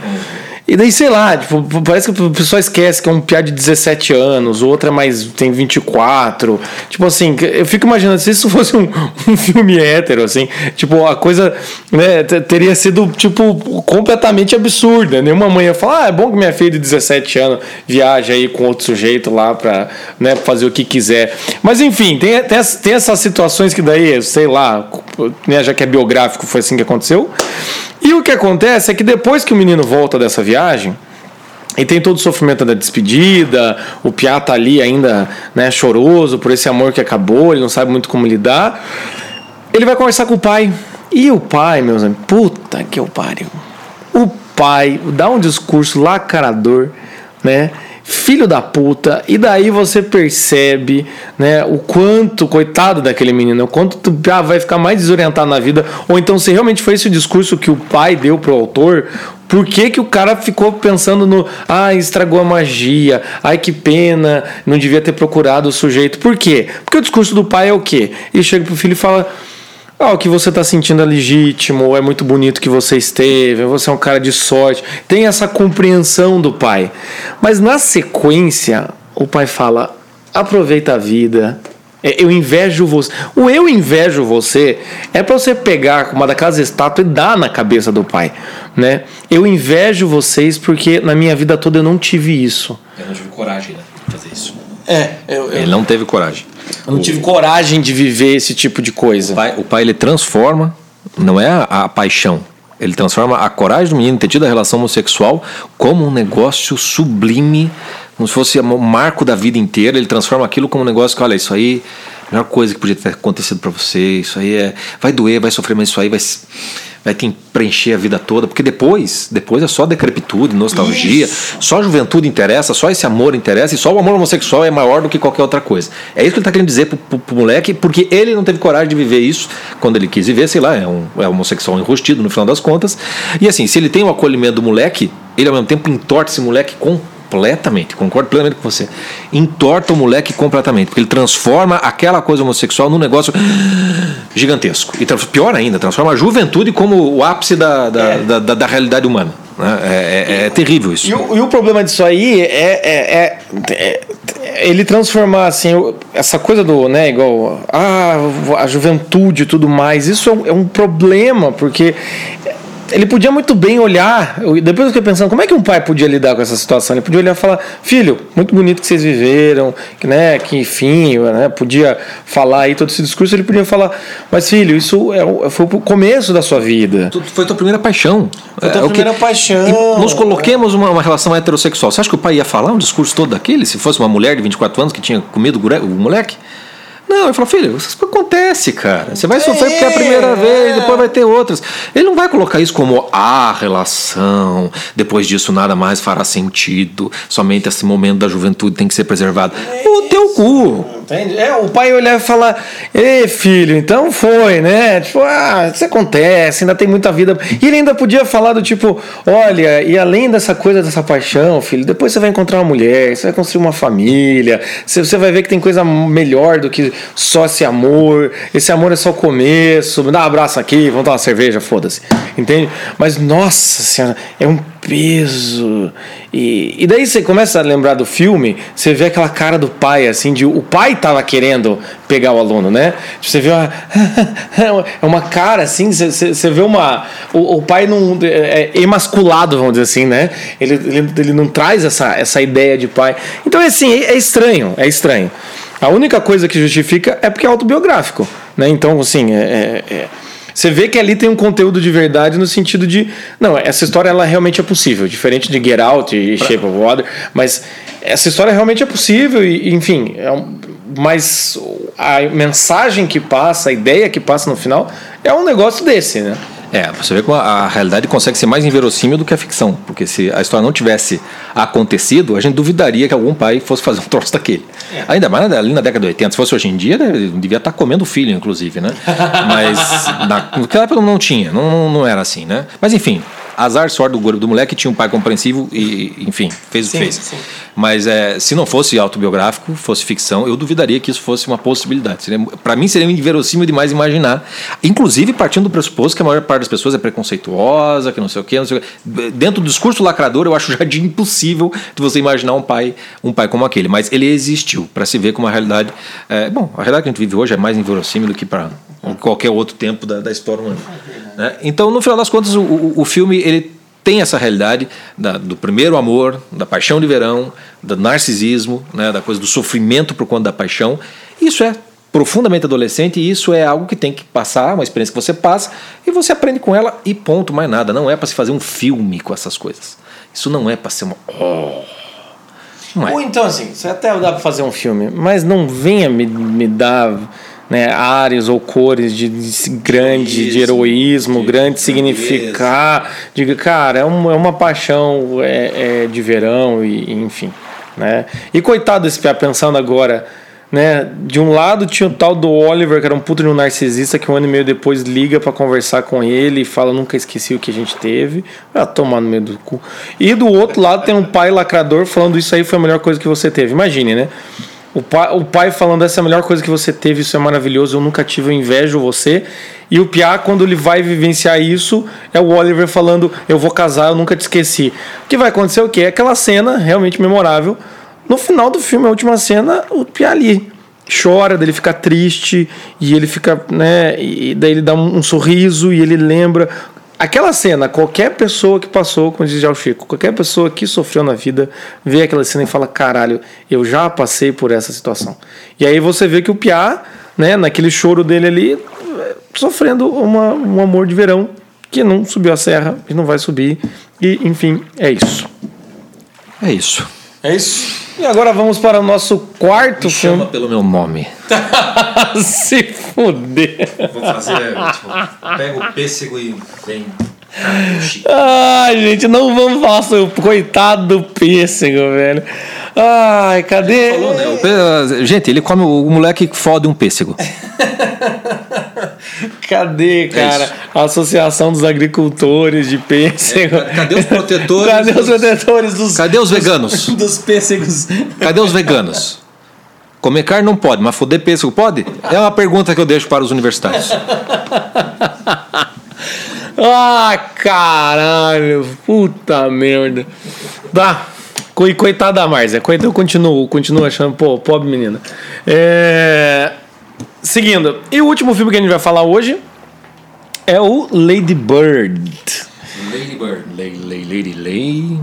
E daí, sei lá, tipo, parece que o pessoal esquece que é um piá de 17 anos, o outro é mais. tem 24. Tipo assim, eu fico imaginando se isso fosse um, um filme hétero, assim, tipo, a coisa né, teria sido, tipo, completamente absurda. Nenhuma mãe ia falar, ah, é bom que minha filha de 17 anos viaja aí com outro sujeito lá pra né, fazer o que quiser. Mas enfim, tem, tem, tem essas situações que daí, sei lá, né, já que é biográfico, foi assim que aconteceu. E o que acontece é que depois que o menino volta dessa viagem, e tem todo o sofrimento da despedida, o Piá tá ali ainda né, choroso por esse amor que acabou, ele não sabe muito como lidar. Ele vai conversar com o pai. E o pai, meus amigos, puta que eu pariu. O pai dá um discurso lacrador, né? Filho da puta, e daí você percebe, né, o quanto, coitado daquele menino, o quanto tu ah, vai ficar mais desorientado na vida, ou então se realmente foi esse o discurso que o pai deu pro autor, por que, que o cara ficou pensando no, ah, estragou a magia, ai que pena, não devia ter procurado o sujeito, por quê? Porque o discurso do pai é o quê? Ele chega pro filho e fala, ah, o que você está sentindo é legítimo, é muito bonito que você esteve, você é um cara de sorte. Tem essa compreensão do pai. Mas na sequência, o pai fala: aproveita a vida. É, eu invejo você. O eu invejo você é para você pegar uma daquelas estátuas e dar na cabeça do pai, né? Eu invejo vocês porque na minha vida toda eu não tive isso. Eu não tive coragem né. É, eu, eu... ele não teve coragem. Eu não tive coragem de viver esse tipo de coisa. O pai, o pai ele transforma, não é a, a paixão, ele transforma a coragem do menino ter tido a relação homossexual como um negócio sublime, como se fosse o marco da vida inteira. Ele transforma aquilo como um negócio que, olha, isso aí é a melhor coisa que podia ter acontecido para você. Isso aí é. Vai doer, vai sofrer, mas isso aí vai, vai te preencher a vida toda, porque depois, depois é só decrepitude, nostalgia, isso. só a juventude interessa, só esse amor interessa, e só o amor homossexual é maior do que qualquer outra coisa. É isso que ele está querendo dizer pro, pro, pro, moleque, porque ele não teve coragem de viver isso quando ele quis viver, sei lá, é um é homossexual enrustido no final das contas. E assim, se ele tem o acolhimento do moleque, ele ao mesmo tempo entorta esse moleque com completamente, concordo plenamente com você. Entorta o moleque completamente, porque ele transforma aquela coisa homossexual num negócio gigantesco. E pior ainda, transforma a juventude como o ápice da, da, é. da, da, da realidade humana. Né? É, é, é, terrível isso. E o, e o, problema disso aí é, é, é, é ele transformar assim, essa coisa do, né, igual ah, a juventude e tudo mais, isso é um problema, porque ele podia muito bem olhar. Depois eu fiquei pensando, como é que um pai podia lidar com essa situação? Ele podia olhar e falar: Filho, muito bonito que vocês viveram, que, né, que enfim, né, podia falar aí todo esse discurso. Ele podia falar: Mas filho, isso é, foi o começo da sua vida. Foi tua primeira paixão. Foi tua é, primeira que, paixão. Nos coloquemos uma, uma, relação heterossexual. Você acha que o pai ia falar um discurso todo daquele se fosse uma mulher de 24 anos que tinha comido o moleque? Não, ele falou, filho, isso acontece, cara. Você vai sofrer porque é a primeira é. vez, depois vai ter outras. Ele não vai colocar isso como a relação, depois disso nada mais fará sentido, somente esse momento da juventude tem que ser preservado. O teu cu. Entende? É, o pai olhar e falar, ei filho, então foi, né? Tipo, ah, isso acontece, ainda tem muita vida. E ele ainda podia falar do tipo, olha, e além dessa coisa, dessa paixão, filho, depois você vai encontrar uma mulher, você vai construir uma família, você vai ver que tem coisa melhor do que só esse amor, esse amor é só o começo, me dá um abraço aqui, vamos tomar uma cerveja, foda-se. Entende? Mas, nossa senhora, é um peso. E, e daí você começa a lembrar do filme, você vê aquela cara do pai, assim, de o pai tava querendo pegar o aluno, né? Você vê uma, é uma cara assim, você, você vê uma. O, o pai não. É, é emasculado, vamos dizer assim, né? Ele, ele, ele não traz essa, essa ideia de pai. Então, é assim, é, é estranho, é estranho. A única coisa que justifica é porque é autobiográfico, né? Então, assim, é, é, é, você vê que ali tem um conteúdo de verdade no sentido de, não, essa história ela realmente é possível, diferente de Get Out e Shape of Water, mas essa história realmente é possível e, enfim, é um, mas a mensagem que passa, a ideia que passa no final é um negócio desse, né? É, você vê como a, realidade consegue ser mais inverossímil do que a ficção. Porque se a história não tivesse acontecido, a gente duvidaria que algum pai fosse fazer um troço daquele. É. Ainda mais ali na década de 80. Se fosse hoje em dia, né, devia estar comendo filho, inclusive, né? Mas naquela época não tinha, não, não era assim, né? Mas enfim, azar, sorte do, do moleque, tinha um pai compreensivo e, enfim, fez o que fez. Sim. Mas é, se não fosse autobiográfico, fosse ficção, eu duvidaria que isso fosse uma possibilidade. Para mim seria inverossímil demais imaginar. Inclusive partindo do pressuposto que a maior parte das pessoas é preconceituosa, que não sei o quê, não sei o quê. Dentro do discurso lacrador, eu acho já de impossível de você imaginar um pai, um pai como aquele. Mas ele existiu, para se ver como a realidade. É, bom, a realidade que a gente vive hoje é mais inverossímil do que para qualquer outro tempo da, da história humana. Né? Então, no final das contas, o, o, o filme ele tem essa realidade da, do primeiro amor, da paixão de verão, do narcisismo, né, da coisa do sofrimento por conta da paixão. Isso é profundamente adolescente e isso é algo que tem que passar, uma experiência que você passa e você aprende com ela e ponto, mais nada. Não é para se fazer um filme com essas coisas. Isso não é para ser uma. Oh. É. Ou então, assim, você até dá para fazer um filme, mas não venha me, me dar né, áreas ou cores de, de grande, de heroísmo, de grande significar. De, cara, é uma, é uma paixão é, é de verão, e, enfim. Né? E coitado desse piá, pensando agora. Né? De um lado tinha o tal do Oliver, que era um puto de um narcisista, que um ano e meio depois liga para conversar com ele e fala: Nunca esqueci o que a gente teve. Vai tomar no meio do cu. E do outro lado tem um pai lacrador falando: Isso aí foi a melhor coisa que você teve. Imagine, né? O pai, o pai falando essa é a melhor coisa que você teve, isso é maravilhoso, eu nunca tive, eu invejo você. E o Piá, quando ele vai vivenciar isso, é o Oliver falando, eu vou casar, eu nunca te esqueci. O que vai acontecer é o quê? Aquela cena realmente memorável. No final do filme, a última cena, o Piá ali chora, dele fica triste, e ele fica, né, e daí ele dá um, um sorriso e ele lembra Aquela cena, qualquer pessoa que passou, como diz já o Chico, qualquer pessoa que sofreu na vida, vê aquela cena e fala: caralho, eu já passei por essa situação. E aí você vê que o Piá, né, naquele choro dele ali, sofrendo uma, um amor de verão que não subiu a serra e não vai subir. E, enfim, é isso. É isso. É isso. E agora vamos para o nosso quarto Chama filme. pelo meu nome. Se fuder. Vou fazer, tipo, pega o pêssego e vem. Ai, gente, não vamos falar sobre o coitado do pêssego, velho. Ai, cadê? Falou, né? O pê- Gente, ele come o, o moleque fode um pêssego. Cadê, cara? isso. a Associação dos Agricultores de Pêssego. É, cadê os protetores Cadê os protetores dos. Cadê os veganos? Dos pêssegos. Cadê os veganos? Comer carne não pode, mas foder pêssego pode? É uma pergunta que eu deixo para os universitários. Ah, caralho. Puta merda. Tá. Co- Coitada da Marcia. Coitada, eu continuo, continuo achando, pô, pobre menina. É... Seguindo. E o último filme que a gente vai falar hoje é o Lady Bird. Lady Bird. Lady, lady, lady.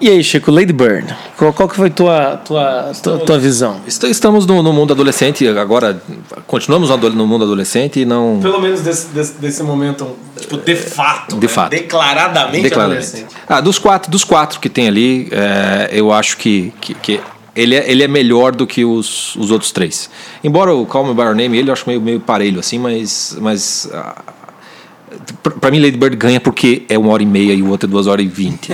E aí, Chico, Lady Bird, qual, qual que foi tua, tua, tua, tua visão? Est- Estamos no, no mundo adolescente, agora continuamos no mundo adolescente e não. Pelo menos desse, desse, desse momento, tipo, de fato. De fato. Declaradamente Declaradamente. Ah, dos quatro, dos quatro que tem ali, é, eu acho que, que, que ele, é, ele é melhor do que os, os outros três. Embora o Call Me By Your Name, ele eu acho meio, meio parelho assim, mas. mas ah, Pra mim, Lady Bird ganha porque é uma hora e meia e o outro é duas horas e vinte.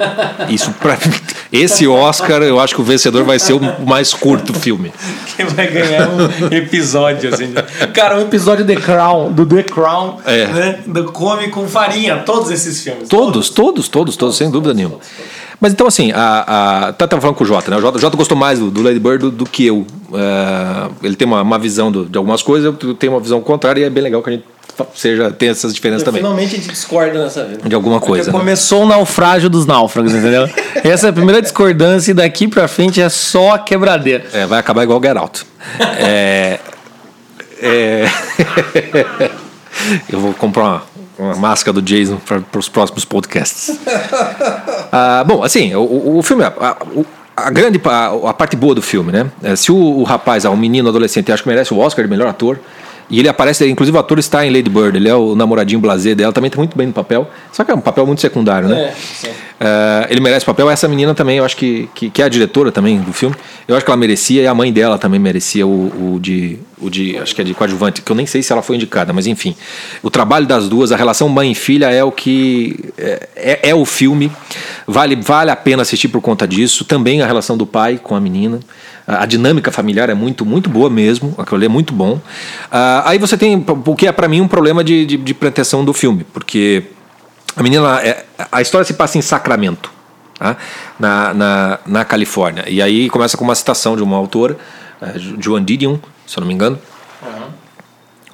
Isso, pra mim, esse Oscar, eu acho que o vencedor vai ser o mais curto filme. Quem vai ganhar um episódio, assim. de- Cara, um episódio The Crown, do The Crown, É. né? Do Come com Farinha, todos esses filmes. Todos, todos, todos, todos, sem dúvida nenhuma. Mas então, assim, a, a, tá, tava falando com o Jota, né? O Jota, o Jota gostou mais do, do Lady Bird do, do que eu. É, ele tem uma, uma visão do- de algumas coisas, eu tenho uma visão contrária e é bem legal que a gente seja, tenha essas diferenças também. Finalmente a gente discorda nessa vida. De alguma coisa. né? Começou o naufrágio dos náufragos, entendeu? Essa é a primeira discordância e daqui pra frente é só quebradeira. É, vai acabar igual o Get Out. É, é, eu vou comprar uma, uma máscara do Jason para os próximos podcasts. Ah, bom, assim, o- o, o filme, a, a- o- a grande pa- a, parte boa do filme, né? É, se o, o rapaz, ah, um menino adolescente, acho que merece o Oscar de melhor ator. E ele aparece, inclusive o ator está em Lady Bird, ele é o namoradinho blazer dela, também está muito bem no papel. Só que é um papel muito secundário, né? É. É, ele merece papel. Essa menina também, eu acho que, que, que é a diretora também do filme. Eu acho que ela merecia e a mãe dela também merecia o, o de. O de acho que é de coadjuvante, que eu nem sei se ela foi indicada, mas enfim. O trabalho das duas, a relação mãe e filha é o que. É, é, é o filme. Vale, vale a pena assistir por conta disso. Também a relação do pai com a menina. A, dinâmica familiar é muito, muito boa mesmo. Aquilo ali é muito bom. Ah, aí você tem o que é para mim um problema de, de, de pretensão do filme, porque. A menina, é, a história se passa em Sacramento, tá? na, na, na Califórnia. E aí começa com uma citação de uma autora, eh, Joan Didion, se eu não me engano,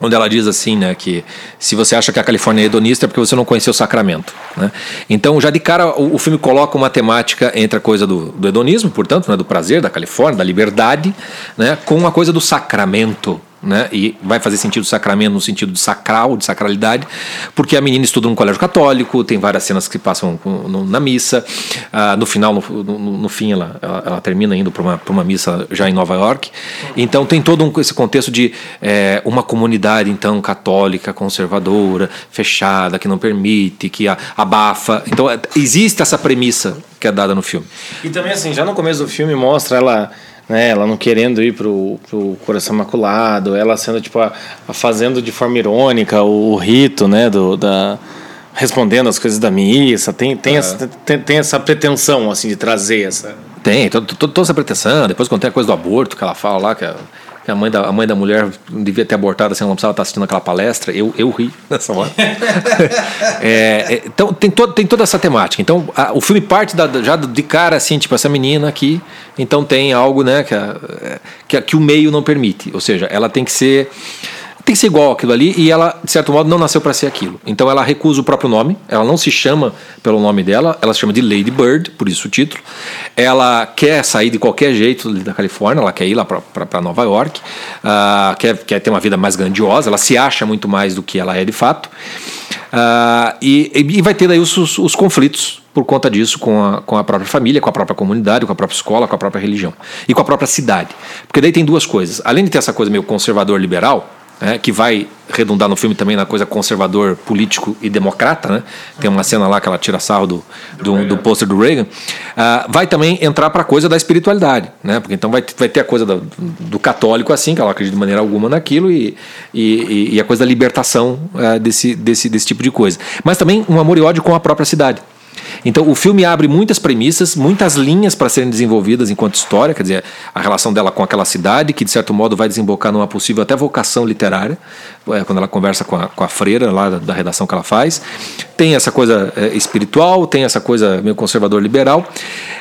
onde ela diz assim, né, que se você acha que a Califórnia é hedonista é porque você não conheceu Sacramento, né? Então, já de cara, o, o filme coloca uma temática entre a coisa do, do hedonismo, portanto, né, do prazer da Califórnia, da liberdade, né, com a coisa do sacramento, né? E vai fazer sentido sacramento no sentido de sacral, de sacralidade, porque a menina estuda num colégio católico, tem várias cenas que passam na missa. Ah, no final, no, no- no fim, ela, ela, ela termina indo para uma, uma missa já em Nova York. Então tem todo um, esse contexto de eh, uma comunidade então católica, conservadora, fechada, que não permite, que abafa. Então é, existe essa premissa que é dada no filme. E também, assim, já no começo do filme mostra ela, né, ela não querendo ir pro, pro Coração Imaculado, ela sendo, tipo, a, a fazendo de forma irônica o, o rito, né, do, da... respondendo as coisas da missa, tem, tem, essa, tem, tem essa pretensão, assim, de trazer essa... Tem, to- to- toda essa pretensão. Depois quando tem a coisa do aborto, que ela fala lá, que que a mãe, da, a mãe da mulher devia ter abortado, assim, ela não precisava estar assistindo aquela palestra. Eu, eu ri nessa hora. É, é, então tem, to, tem toda essa temática. Então a- o filme parte da- já de cara, assim, tipo, essa menina aqui, então tem algo, né, que, a- que, a- que o meio não permite. Ou seja, ela tem que ser tem que ser igual aquilo ali e ela, de certo modo, não nasceu para ser aquilo. Então ela recusa o próprio nome, ela não se chama pelo nome dela, ela se chama de Lady Bird, por isso o título. Ela quer sair de qualquer jeito da Califórnia, ela quer ir lá para Nova York, ah, quer, quer ter uma vida mais grandiosa, ela se acha muito mais do que ela é de fato. Ah, e, e vai ter daí os, os, os conflitos por conta disso com a, com a própria família, com a própria comunidade, com a própria escola, com a própria religião e com a própria cidade. Porque daí tem duas coisas. Além de ter essa coisa meio conservador-liberal, né, que vai redundar no filme também na coisa conservador, político e democrata, né? Tem uma cena lá que ela tira sarro do, do, do pôster do Reagan. Uh, vai também entrar para a coisa da espiritualidade, né? Porque então vai, vai ter a coisa do, do católico assim, que ela acredita de maneira alguma naquilo, e, e, e a coisa da libertação uh, desse, desse, desse tipo de coisa. Mas também um amor e ódio com a própria cidade. Então o filme abre muitas premissas, muitas linhas para serem desenvolvidas enquanto história, quer dizer, a relação dela com aquela cidade, que de certo modo vai desembocar numa possível até vocação literária, é, quando ela conversa com a, com a freira lá da, da redação que ela faz. Tem essa coisa é, espiritual, tem essa coisa meio conservador liberal.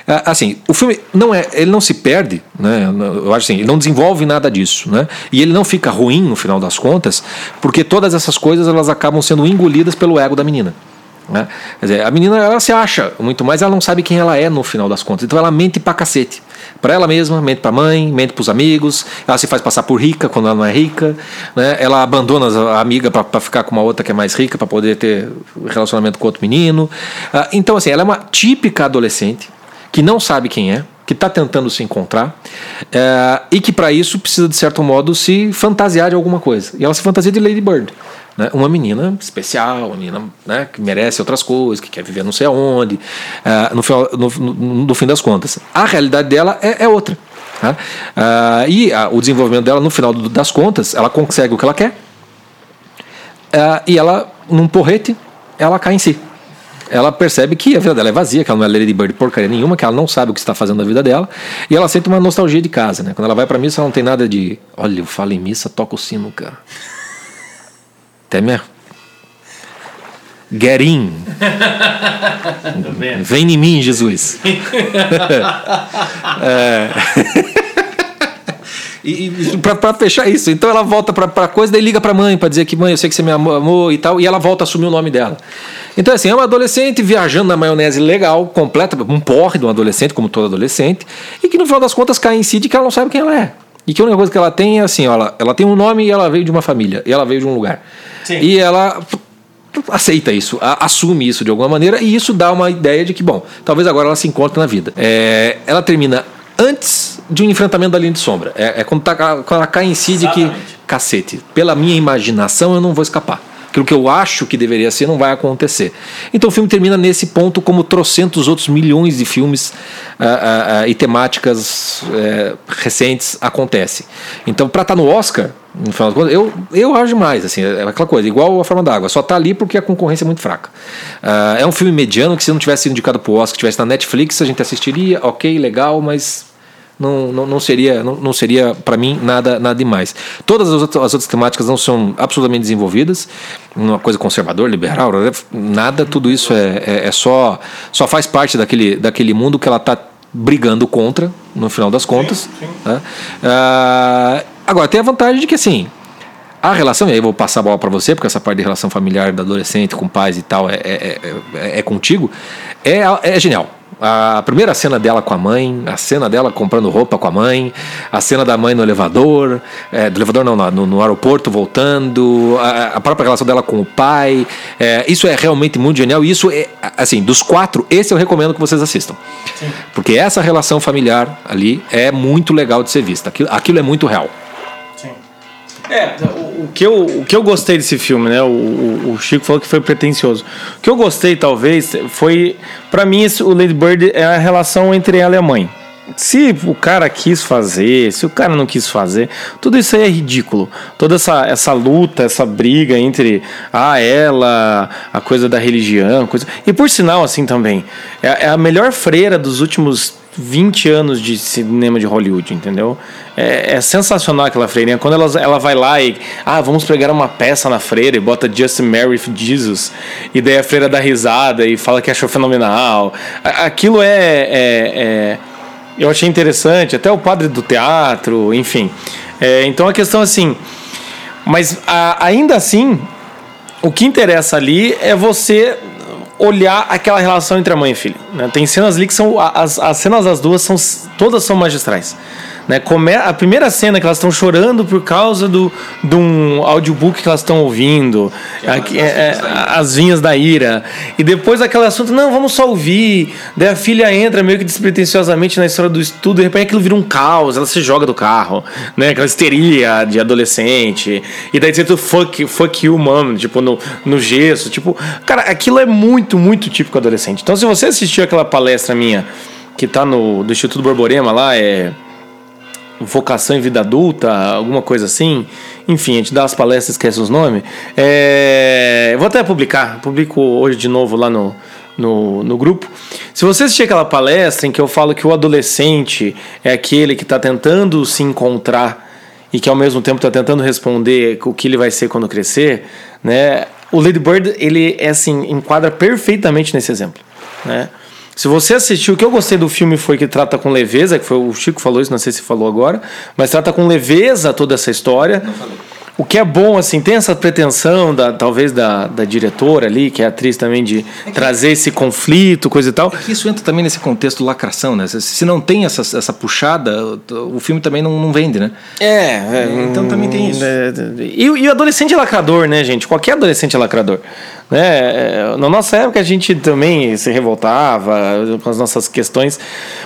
É, assim, o filme não é, ele não se perde, né? Eu acho assim, ele não desenvolve nada disso, né? E ele não fica ruim no final das contas, porque todas essas coisas elas acabam sendo engolidas pelo ego da menina. Né? Quer dizer, a menina ela se acha muito mais, ela não sabe quem ela é no final das contas. Então ela mente pra cacete. Pra ela mesma, mente pra mãe, mente pros amigos, ela se faz passar por rica quando ela não é rica, né? ela abandona a amiga para ficar com uma outra que é mais rica, para poder ter relacionamento com outro menino. Ah, então, assim, ela é uma típica adolescente que não sabe quem é, que está tentando se encontrar é, e que para isso precisa de certo modo se fantasiar de alguma coisa. E ela se fantasia de Lady Bird. Né? Uma menina especial, uma menina né, que merece outras coisas, que quer viver não sei aonde, uh, no, no, no, no, fim das contas. A realidade dela é, é outra. Tá? Uh, e uh, o desenvolvimento dela, no final das contas, ela consegue o que ela quer e ela, num porrete, ela cai em si. Ela percebe que a vida dela é vazia, que ela não é Lady Bird porcaria nenhuma, que ela não sabe o que está fazendo na vida dela, e ela sente uma nostalgia de casa, né? Quando ela vai para missa, ela não tem nada de, olha, eu falo em missa, toca o sino, cara. Temer. Get in. Vem em mim, Jesus. é. E, e para fechar isso, então ela volta para a coisa, daí liga para a mãe para dizer que mãe, eu sei que você me amou e tal, e ela volta a assumir o nome dela. Então, assim, é uma adolescente viajando na maionese legal, completa, um porre de um adolescente, como todo adolescente, e que no final das contas cai em si de que ela não sabe quem ela é. E que a única coisa que ela tem é assim, ó, ela, ela tem um nome e ela veio de uma família, e ela veio de um lugar. Sim. E ela aceita isso, assume isso de alguma maneira, e isso dá uma ideia de que, bom, talvez agora ela se encontre na vida. É, ela termina antes de um enfrentamento da linha de sombra. É, é quando, tá, quando ela cai em si de que, cacete, pela minha imaginação eu não vou escapar aquilo que eu acho que deveria ser não vai acontecer. Então o filme termina nesse ponto, como trocentos outros milhões de filmes uh, uh, uh, e temáticas eh, recentes acontecem. Então, para estar tá no Oscar, no final das contas, eu, eu acho demais, assim, é aquela coisa, igual a forma d'água, só está ali porque a concorrência é muito fraca. é um filme mediano que se não tivesse sido indicado para o Oscar, tivesse na Netflix, a gente assistiria, ok, legal, mas não, não, não seria, não, não seria para mim nada, nada demais. Todas as outras, as outras temáticas não são absolutamente desenvolvidas, uma coisa conservador, liberal, nada, tudo isso é, é, é só, só faz parte daquele, daquele mundo que ela está brigando contra, no final das contas. Sim, sim. Né? Uh, agora, tem a vantagem de que assim. A relação, e aí eu vou passar a bola para você, porque essa parte de relação familiar da adolescente com pais e tal é, é, é, é contigo, é, é genial a primeira cena dela com a mãe, a cena dela comprando roupa com a mãe, a cena da mãe no elevador, é, do elevador não, no, no aeroporto voltando, a, a, própria relação dela com o pai. É, isso é realmente muito genial. E isso é, assim, dos quatro, esse eu recomendo que vocês assistam. Sim. Porque essa relação familiar ali é muito legal de ser vista. Aquilo, aquilo é muito real. É, o, o, que eu, o que eu gostei desse filme, né? O, o, o, Chico falou que foi pretencioso. O que eu gostei, talvez, foi. para mim, esse, o Lady Bird é a relação entre ela e a mãe. Se o cara quis fazer, se o cara não quis fazer, tudo isso aí é ridículo. Toda essa, essa luta, essa briga entre ah, ela, a coisa da religião, coisa. E por sinal, assim também, é, é a melhor freira dos últimos 20 anos de cinema de Hollywood, entendeu? É, é, sensacional aquela freirinha. Quando ela, ela vai lá e. Ah, vamos pregar uma peça na freira e bota Just Mary Jesus. E daí a freira dá risada e fala que achou fenomenal. Aquilo é, é, é eu achei interessante. Até o padre do teatro, enfim. É, então a questão assim. Mas a, ainda assim, o que interessa ali é você olhar aquela relação entre a mãe e filho. Né? Tem cenas ali que são. As, as cenas das duas são. Todas são magistrais. Né? Come a primeira cena que elas estão chorando por causa do, de um audiobook que elas estão ouvindo, Aqui, é, é, as vinhas da ira. E depois aquele assunto, não, vamos só ouvir. Daí a filha entra meio que despretensiosamente na história do estudo, de repente aquilo vira um caos, ela se joga do carro, né? Aquela histeria de adolescente. E daí dizendo fuck, fuck you, mom, tipo, no, no gesso. Tipo, cara, aquilo é muito, muito típico adolescente. Então, se você assistiu aquela palestra minha que tá no do Instituto Borborema lá, é vocação em vida adulta, alguma coisa assim. Enfim, a gente dá as palestras, esquece os nomes. É, vou até publicar, publico hoje de novo lá no, no, no grupo. Se você assistir aquela palestra em que eu falo que o adolescente é aquele que está tentando se encontrar e que ao mesmo tempo está tentando responder o que ele vai ser quando crescer, né? O Lady Bird ele é assim enquadra perfeitamente nesse exemplo, né? Se você assistiu, o que eu gostei do filme foi que trata com leveza, que foi o Chico falou isso, não sei se falou agora, mas trata com leveza toda essa história. Não falei. O que é bom, assim, tem essa pretensão, da, talvez, da, da diretora ali, que é atriz também, de é que, trazer esse conflito, coisa e tal. É isso entra também nesse contexto lacração, né? Se, se não tem essa, essa puxada, o filme também não, não vende, né? É, é então também tem isso. É, e, e o adolescente é lacrador, né, gente? Qualquer adolescente é lacrador. Né? Na nossa época a gente também se revoltava com as nossas questões.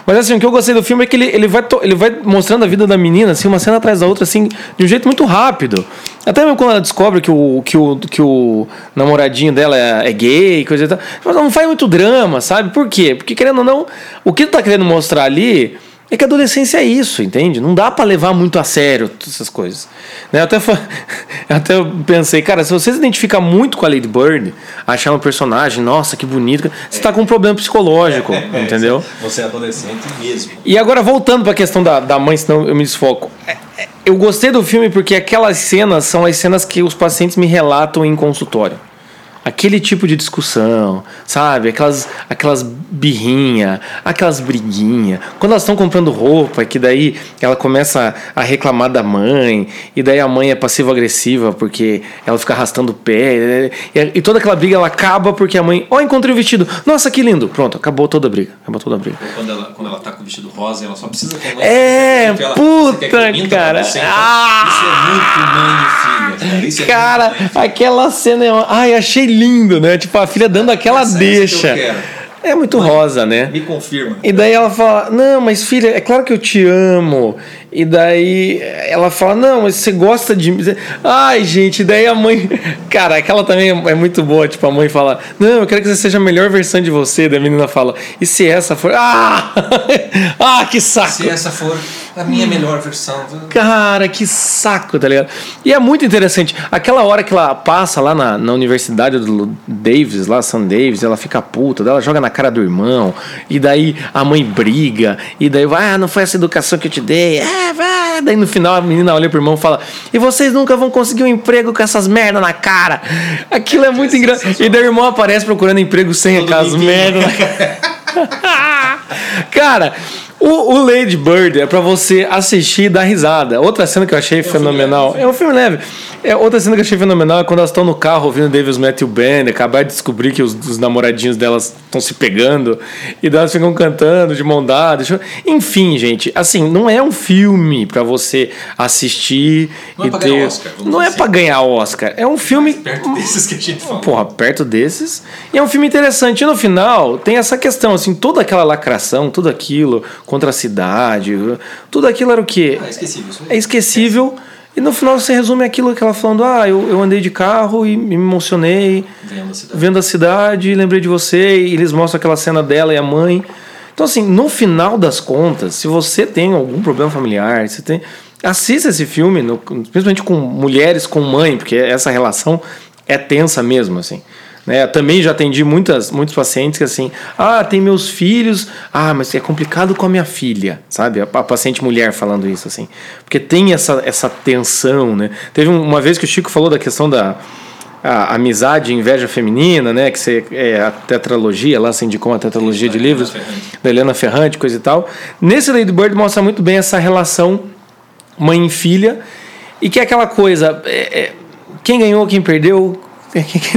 Mas assim, o que eu gostei do filme é que ele, ele, vai, ele vai mostrando a vida da menina, assim, uma cena atrás da outra, assim, de um jeito muito rápido. Até mesmo quando ela descobre que o, que o, que o namoradinho dela é, é gay, coisa e tal. Mas não faz muito drama, sabe? Por quê? Porque querendo ou não, o que ele tá querendo mostrar ali é que a adolescência é isso, entende? Não dá para levar muito a sério essas coisas. Né? Eu até, até pensei, cara, se você se identifica muito com a Lady Bird, achar um personagem, nossa, que bonito, você tá com um problema psicológico, é, entendeu? Você é adolescente mesmo. E agora, voltando para a questão da, da mãe, senão eu me desfoco. É, é, eu gostei do filme porque aquelas cenas são as cenas que os pacientes me relatam em consultório aquele tipo de discussão, sabe? Aquelas, aquelas birrinha, aquelas briguinha. Quando elas estão comprando roupa, que daí ela começa a reclamar da mãe, e daí a mãe é passivo-agressiva porque ela fica arrastando o pé, e, e, toda aquela briga ela acaba porque a mãe, ó, oh, encontrei o vestido, nossa, que lindo, pronto, acabou toda a briga, acabou toda a briga. Quando ela, quando ela tá com o vestido rosa, ela só precisa que mãe É, ela, puta, cara. Você, então, ah! Isso é muito mãe e filha. Cara, isso é cara aquela cena, é... ai, achei lindo, né? Tipo, a filha dando aquela Essa deixa. É muito Mãe, rosa, né? Me confirma. E daí ela fala: Não, mas filha, é claro que eu te amo. E daí ela fala: Não, mas você gosta de mim. Ai, gente, daí a mãe. Cara, aquela também é muito boa. Tipo, a mãe fala: Não, eu quero que você seja a melhor versão de você. Daí a menina fala: E se essa for. Ah! ah, que saco! Se essa for a minha melhor versão. Cara, que saco, tá ligado? E é muito interessante. Aquela hora que ela passa lá na, na universidade do Davis, lá, Sam Davis, ela fica puta, ela joga na cara do irmão, e daí a mãe briga, e daí vai, ah, não foi essa educação que eu te dei. É, vai. Daí no final a menina olha pro irmão e fala: E vocês nunca vão conseguir um emprego com essas merda na cara. Aquilo é muito engraçado. E daí o irmão aparece procurando emprego sem Todo aquelas merda na cara. cara, o, o Lady Bird é para você assistir e dar risada. Outra cena que eu achei é fenomenal. Um é um filme leve. É, outra cena que eu achei fenomenal é quando elas estão no carro ouvindo Davis Matthew Band, acabar de descobrir que os, os namoradinhos delas estão se pegando, e elas ficam cantando de mão dada. Enfim, gente, assim, não é um filme para você assistir não é e é ter. Oscar, não é para ganhar Oscar. É um filme. Mas perto desses que a gente fala. Porra, perto desses. E é um filme interessante. E no final tem essa questão, assim, toda aquela lacração, tudo aquilo contra a cidade, tudo aquilo era o quê? Ah, é esquecível. É esquecível. E no final você resume aquilo que ela falando: ah, eu, eu andei de carro e me emocionei vendo a, cidade. vendo a cidade, lembrei de você, e eles mostram aquela cena dela e a mãe. Então, assim, no final das contas, se você tem algum problema familiar, você tem. Assista esse filme, no, principalmente com mulheres com mãe, porque essa relação é tensa mesmo, assim. Né? Também já atendi muitas, muitos pacientes que assim, ah, tem meus filhos, ah, mas é complicado com a minha filha, sabe? A, a paciente mulher falando isso assim, porque tem essa, essa tensão, né? Teve uma vez que o Chico falou da questão da a, amizade e inveja feminina, né? Que você, é a tetralogia, lá se indicou uma tetralogia de livros da Helena Ferrante, coisa e tal. Nesse Lady Bird mostra muito bem essa relação mãe e filha e que é aquela coisa, é, é, quem ganhou, quem perdeu,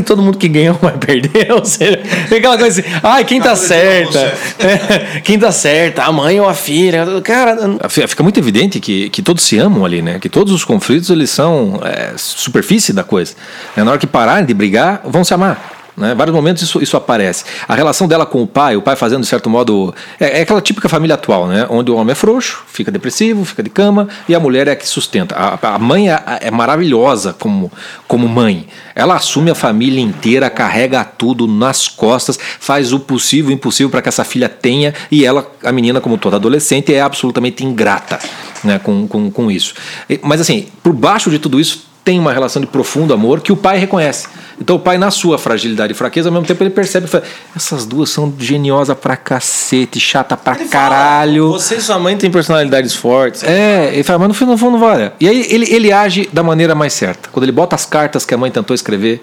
todo mundo que ganhou vai perder. Ou seja, aquela coisa assim, ai, quem tá certa? É, quem tá certa? A mãe ou a filha? Cara. Fica muito evidente que, que todos se amam ali, né? Que todos os conflitos eles são é, superfície da coisa. Na hora que pararem de brigar, vão se amar. Né? Vários momentos isso, isso aparece. A relação dela com o pai, o pai fazendo de certo modo. É, é, aquela típica família atual, né? Onde o homem é frouxo, fica depressivo, fica de cama, e a mulher é a que sustenta. A, a mãe é, é, maravilhosa como, como mãe. Ela assume a família inteira, carrega tudo nas costas, faz o possível e o impossível para que essa filha tenha, e ela, a menina, como toda adolescente, é absolutamente ingrata né, com, com, com isso. Mas assim, por baixo de tudo isso tem uma relação de profundo amor que o pai reconhece. Então o pai, na sua fragilidade e fraqueza, ao mesmo tempo ele percebe que essas duas são geniosas pra cacete, chata pra ele caralho. Fala, você e sua mãe têm personalidades fortes. É, ele fala, mas no fundo, no fundo não vale. E aí ele, ele age da maneira mais certa. Quando ele bota as cartas que a mãe tentou escrever.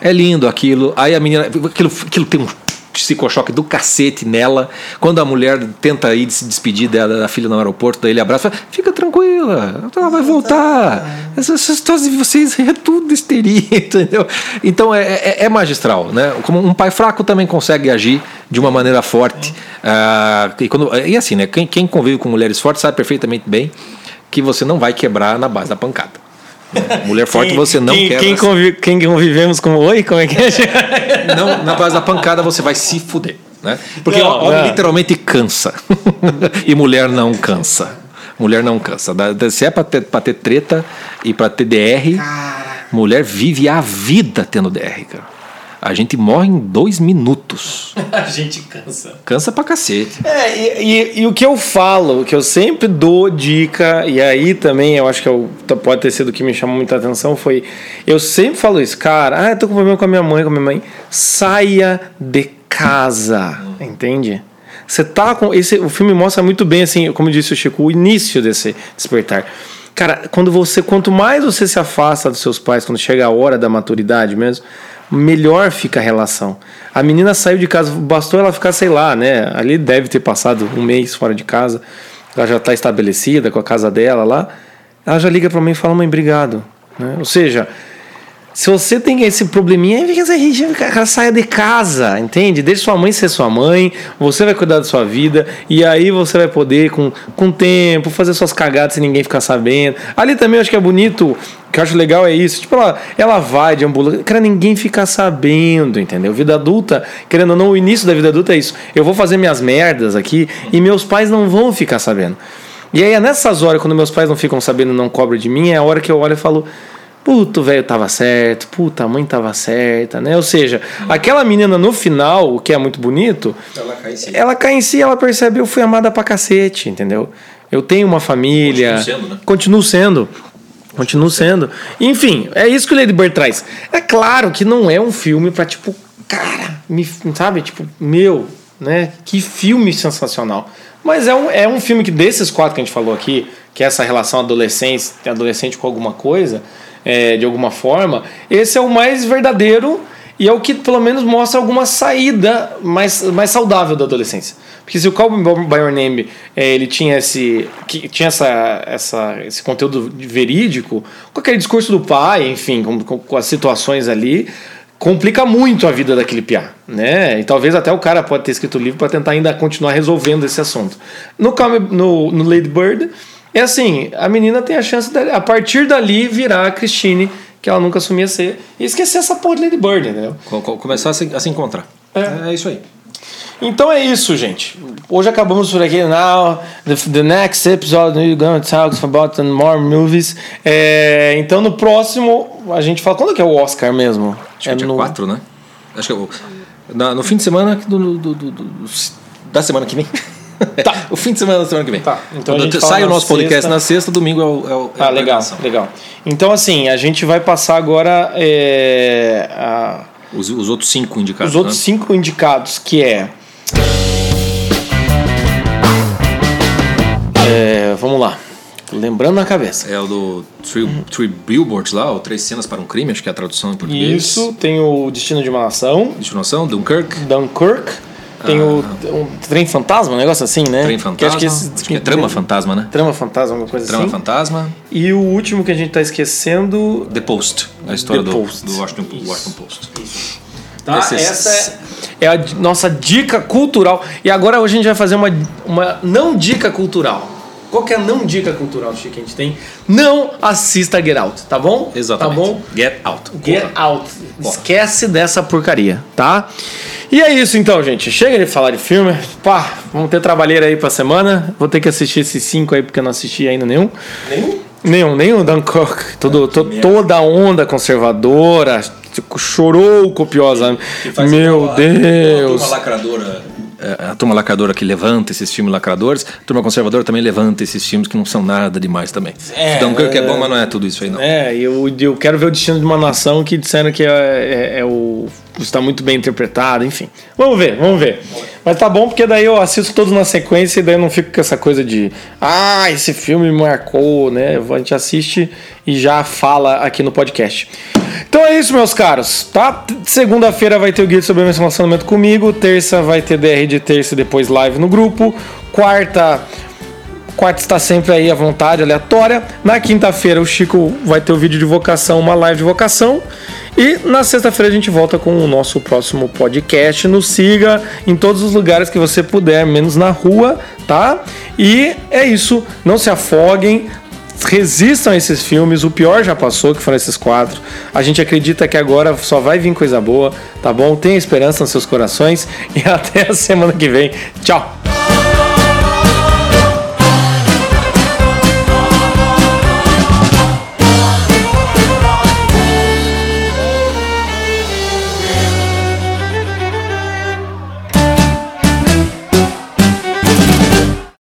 É lindo aquilo. Aí a menina. Aquilo, aquilo tem um psicochoque do cacete nela. Quando a mulher tenta ir se despedir dela, da filha no aeroporto, daí ele abraça fala, fica tranquila, ela vai voltar. Essas histórias de vocês é tudo histeria, entendeu? Então é, é, é, magistral, né? Como um pai fraco também consegue agir de uma maneira forte. Ah, e, quando, e assim, né? Quem, quem convive com mulheres fortes sabe perfeitamente bem que você não vai quebrar na base da pancada. Mulher forte quem, você não quem, quer. Quem, convive, quem convivemos com oi, como é que é? não, na base da pancada você vai se fuder. Né? Porque não, homem não. literalmente cansa. e mulher não cansa. Mulher não cansa. Se é pra ter, pra ter treta e pra ter DR, cara. mulher vive a vida tendo DR, cara. A gente morre em dois minutos. a gente cansa. Cansa pra cacete. É, e, e, e, o que eu falo, que eu sempre dou dica, e aí também eu acho que eu, pode ter sido o que me chamou muita atenção, foi. Eu sempre falo isso, cara, ah, eu tô com problema com a minha mãe, com a minha mãe. Saia de casa, entende? Você tá com. Esse, o filme mostra muito bem, assim, como disse o Chico, o início desse despertar. Cara, quando você, quanto mais você se afasta dos seus pais, quando chega a hora da maturidade mesmo, melhor fica a relação. A menina saiu de casa, bastou ela ficar, sei lá, né? Ali deve ter passado um mês fora de casa, ela já está estabelecida com a casa dela lá. Ela já liga para mim e fala: mãe, obrigado. Né? Ou seja, se você tem esse probleminha, cara, saia de casa, entende? Deixe sua mãe ser sua mãe, você vai cuidar da sua vida, e aí você vai poder, com, com tempo, fazer suas cagadas sem ninguém ficar sabendo. Ali também eu acho que é bonito, que eu acho legal é isso. Tipo, ela, ela vai de ambulância, cara, ninguém fica sabendo, entendeu? Vida adulta, querendo ou não, o início da vida adulta é isso. Eu vou fazer minhas merdas aqui e meus pais não vão ficar sabendo. E aí é nessas horas, quando meus pais não ficam sabendo não cobram de mim, é a hora que eu olho e falo Puto, velho tava certo, puta, a mãe tava certa, né? Ou seja, aquela menina no final, o que é muito bonito, ela cai em si, ela, cai em si, ela percebe eu fui amada pra cacete, entendeu? Eu tenho uma família. Continuo sendo, né? Continuo sendo. Continuo sendo. Enfim, é isso que o Lady Bird traz. É claro que não é um filme pra, tipo, cara, me, sabe? Tipo, meu, né? Que filme sensacional. Mas é um, é um filme que, desses quatro que a gente falou aqui, que é essa relação adolescente, adolescente com alguma coisa é, de alguma forma, esse é o mais verdadeiro e é o que pelo menos mostra alguma saída mais, mais saudável da adolescência. Porque se o Call Me By Your Name é, ele tinha esse que tinha essa, essa esse conteúdo verídico, com aquele discurso do pai, enfim, com, com, com as situações ali, complica muito a vida daquele piá, né? E talvez até o cara pode ter escrito o livro para tentar ainda continuar resolvendo esse assunto. No, no, no Lady Bird é assim, a menina tem a chance de, a partir dali virar a Christine, que ela nunca assumia ser, e esquecer essa porra de Lady Bird, entendeu? Começar a se, a se encontrar. É. é isso aí. Então é isso, gente. Hoje acabamos por aqui. Now, the, the next episode we're to talk about more movies. É, então no próximo a gente fala. Quando que é o Oscar mesmo? Acho é que é dia 4, no... né? Acho que é na, no fim de semana do, do, do, da semana que vem. Tá. o fim de semana da semana que vem. Tá. Então sai o nosso sexta. podcast na sexta, domingo é o. É é ah, legal, legal. Então, assim, a gente vai passar agora. É, a... os, os outros cinco indicados. Os outros né? cinco indicados, que é. É, vamos lá. Lembrando na cabeça. É o do Three, three Billboards lá, ou Três Cenas para um Crime, acho que é a tradução em português. Isso, tem o Destino de uma Nação. Destino de uma Nação, Dunkirk. Dunkirk. Tem o um Trem Fantasma, um negócio assim, né? Trem Que Fantasma. acho que Acho esse- que é Trama Fantasma, né? Trama Fantasma, alguma coisa Trama assim. Fantasma. E o último que a gente tá esquecendo. The Post. A história The do, Post. do Washington, Washington Post. Tá? Esses- Essa é, é a nossa dica cultural. E agora hoje a gente vai fazer uma, uma não dica cultural. Qual que é a não dica cultural, Chico, que a gente tem? Não assista Get Out, tá bom? Exatamente. Tá bom? Get Out. Get Corra. Out. Esquece dessa porcaria, tá? E é isso então, gente. Chega de falar de filme. Pá, vamos ter trabalheira aí pra semana. Vou ter que assistir esses cinco aí porque eu não assisti ainda nenhum. Nenhum? Nenhum, nenhum Dunkirk. Todo, to- toda a onda conservadora. Chorou copiosamente. Meu Deus. A turma lacradora. É, A turma lacradora que levanta esses filmes lacradores, a turma conservadora também levanta esses filmes que não são nada demais também. É, Dunkirk é é- bom, mas não é tudo isso aí, não. É, e eu, eu quero ver o destino de uma nação que disseram que é, é- é o. está muito bem interpretado, enfim. Vamos ver, vamos ver. Mas tá bom, porque daí eu assisto todos na sequência e daí eu não fico com essa coisa de. Ah, esse filme me marcou, né? A gente assiste e já fala aqui no podcast. Então é isso, meus caros, tá? Segunda-feira vai ter o guia sobre o relacionamento comigo. Terça vai ter DR de terça e depois live no grupo. Quarta. Quarta está sempre aí à vontade, aleatória. Na quinta-feira o Chico vai ter o vídeo de vocação, uma live de vocação. E na sexta-feira a gente volta com o nosso próximo podcast. Nos siga em todos os lugares que você puder, menos na rua, tá? E é isso. Não se afoguem. Resistam a esses filmes, o pior já passou, que foram esses quatro. A gente acredita que agora só vai vir coisa boa, tá bom? Tenha esperança nos seus corações e até a semana que vem. Tchau!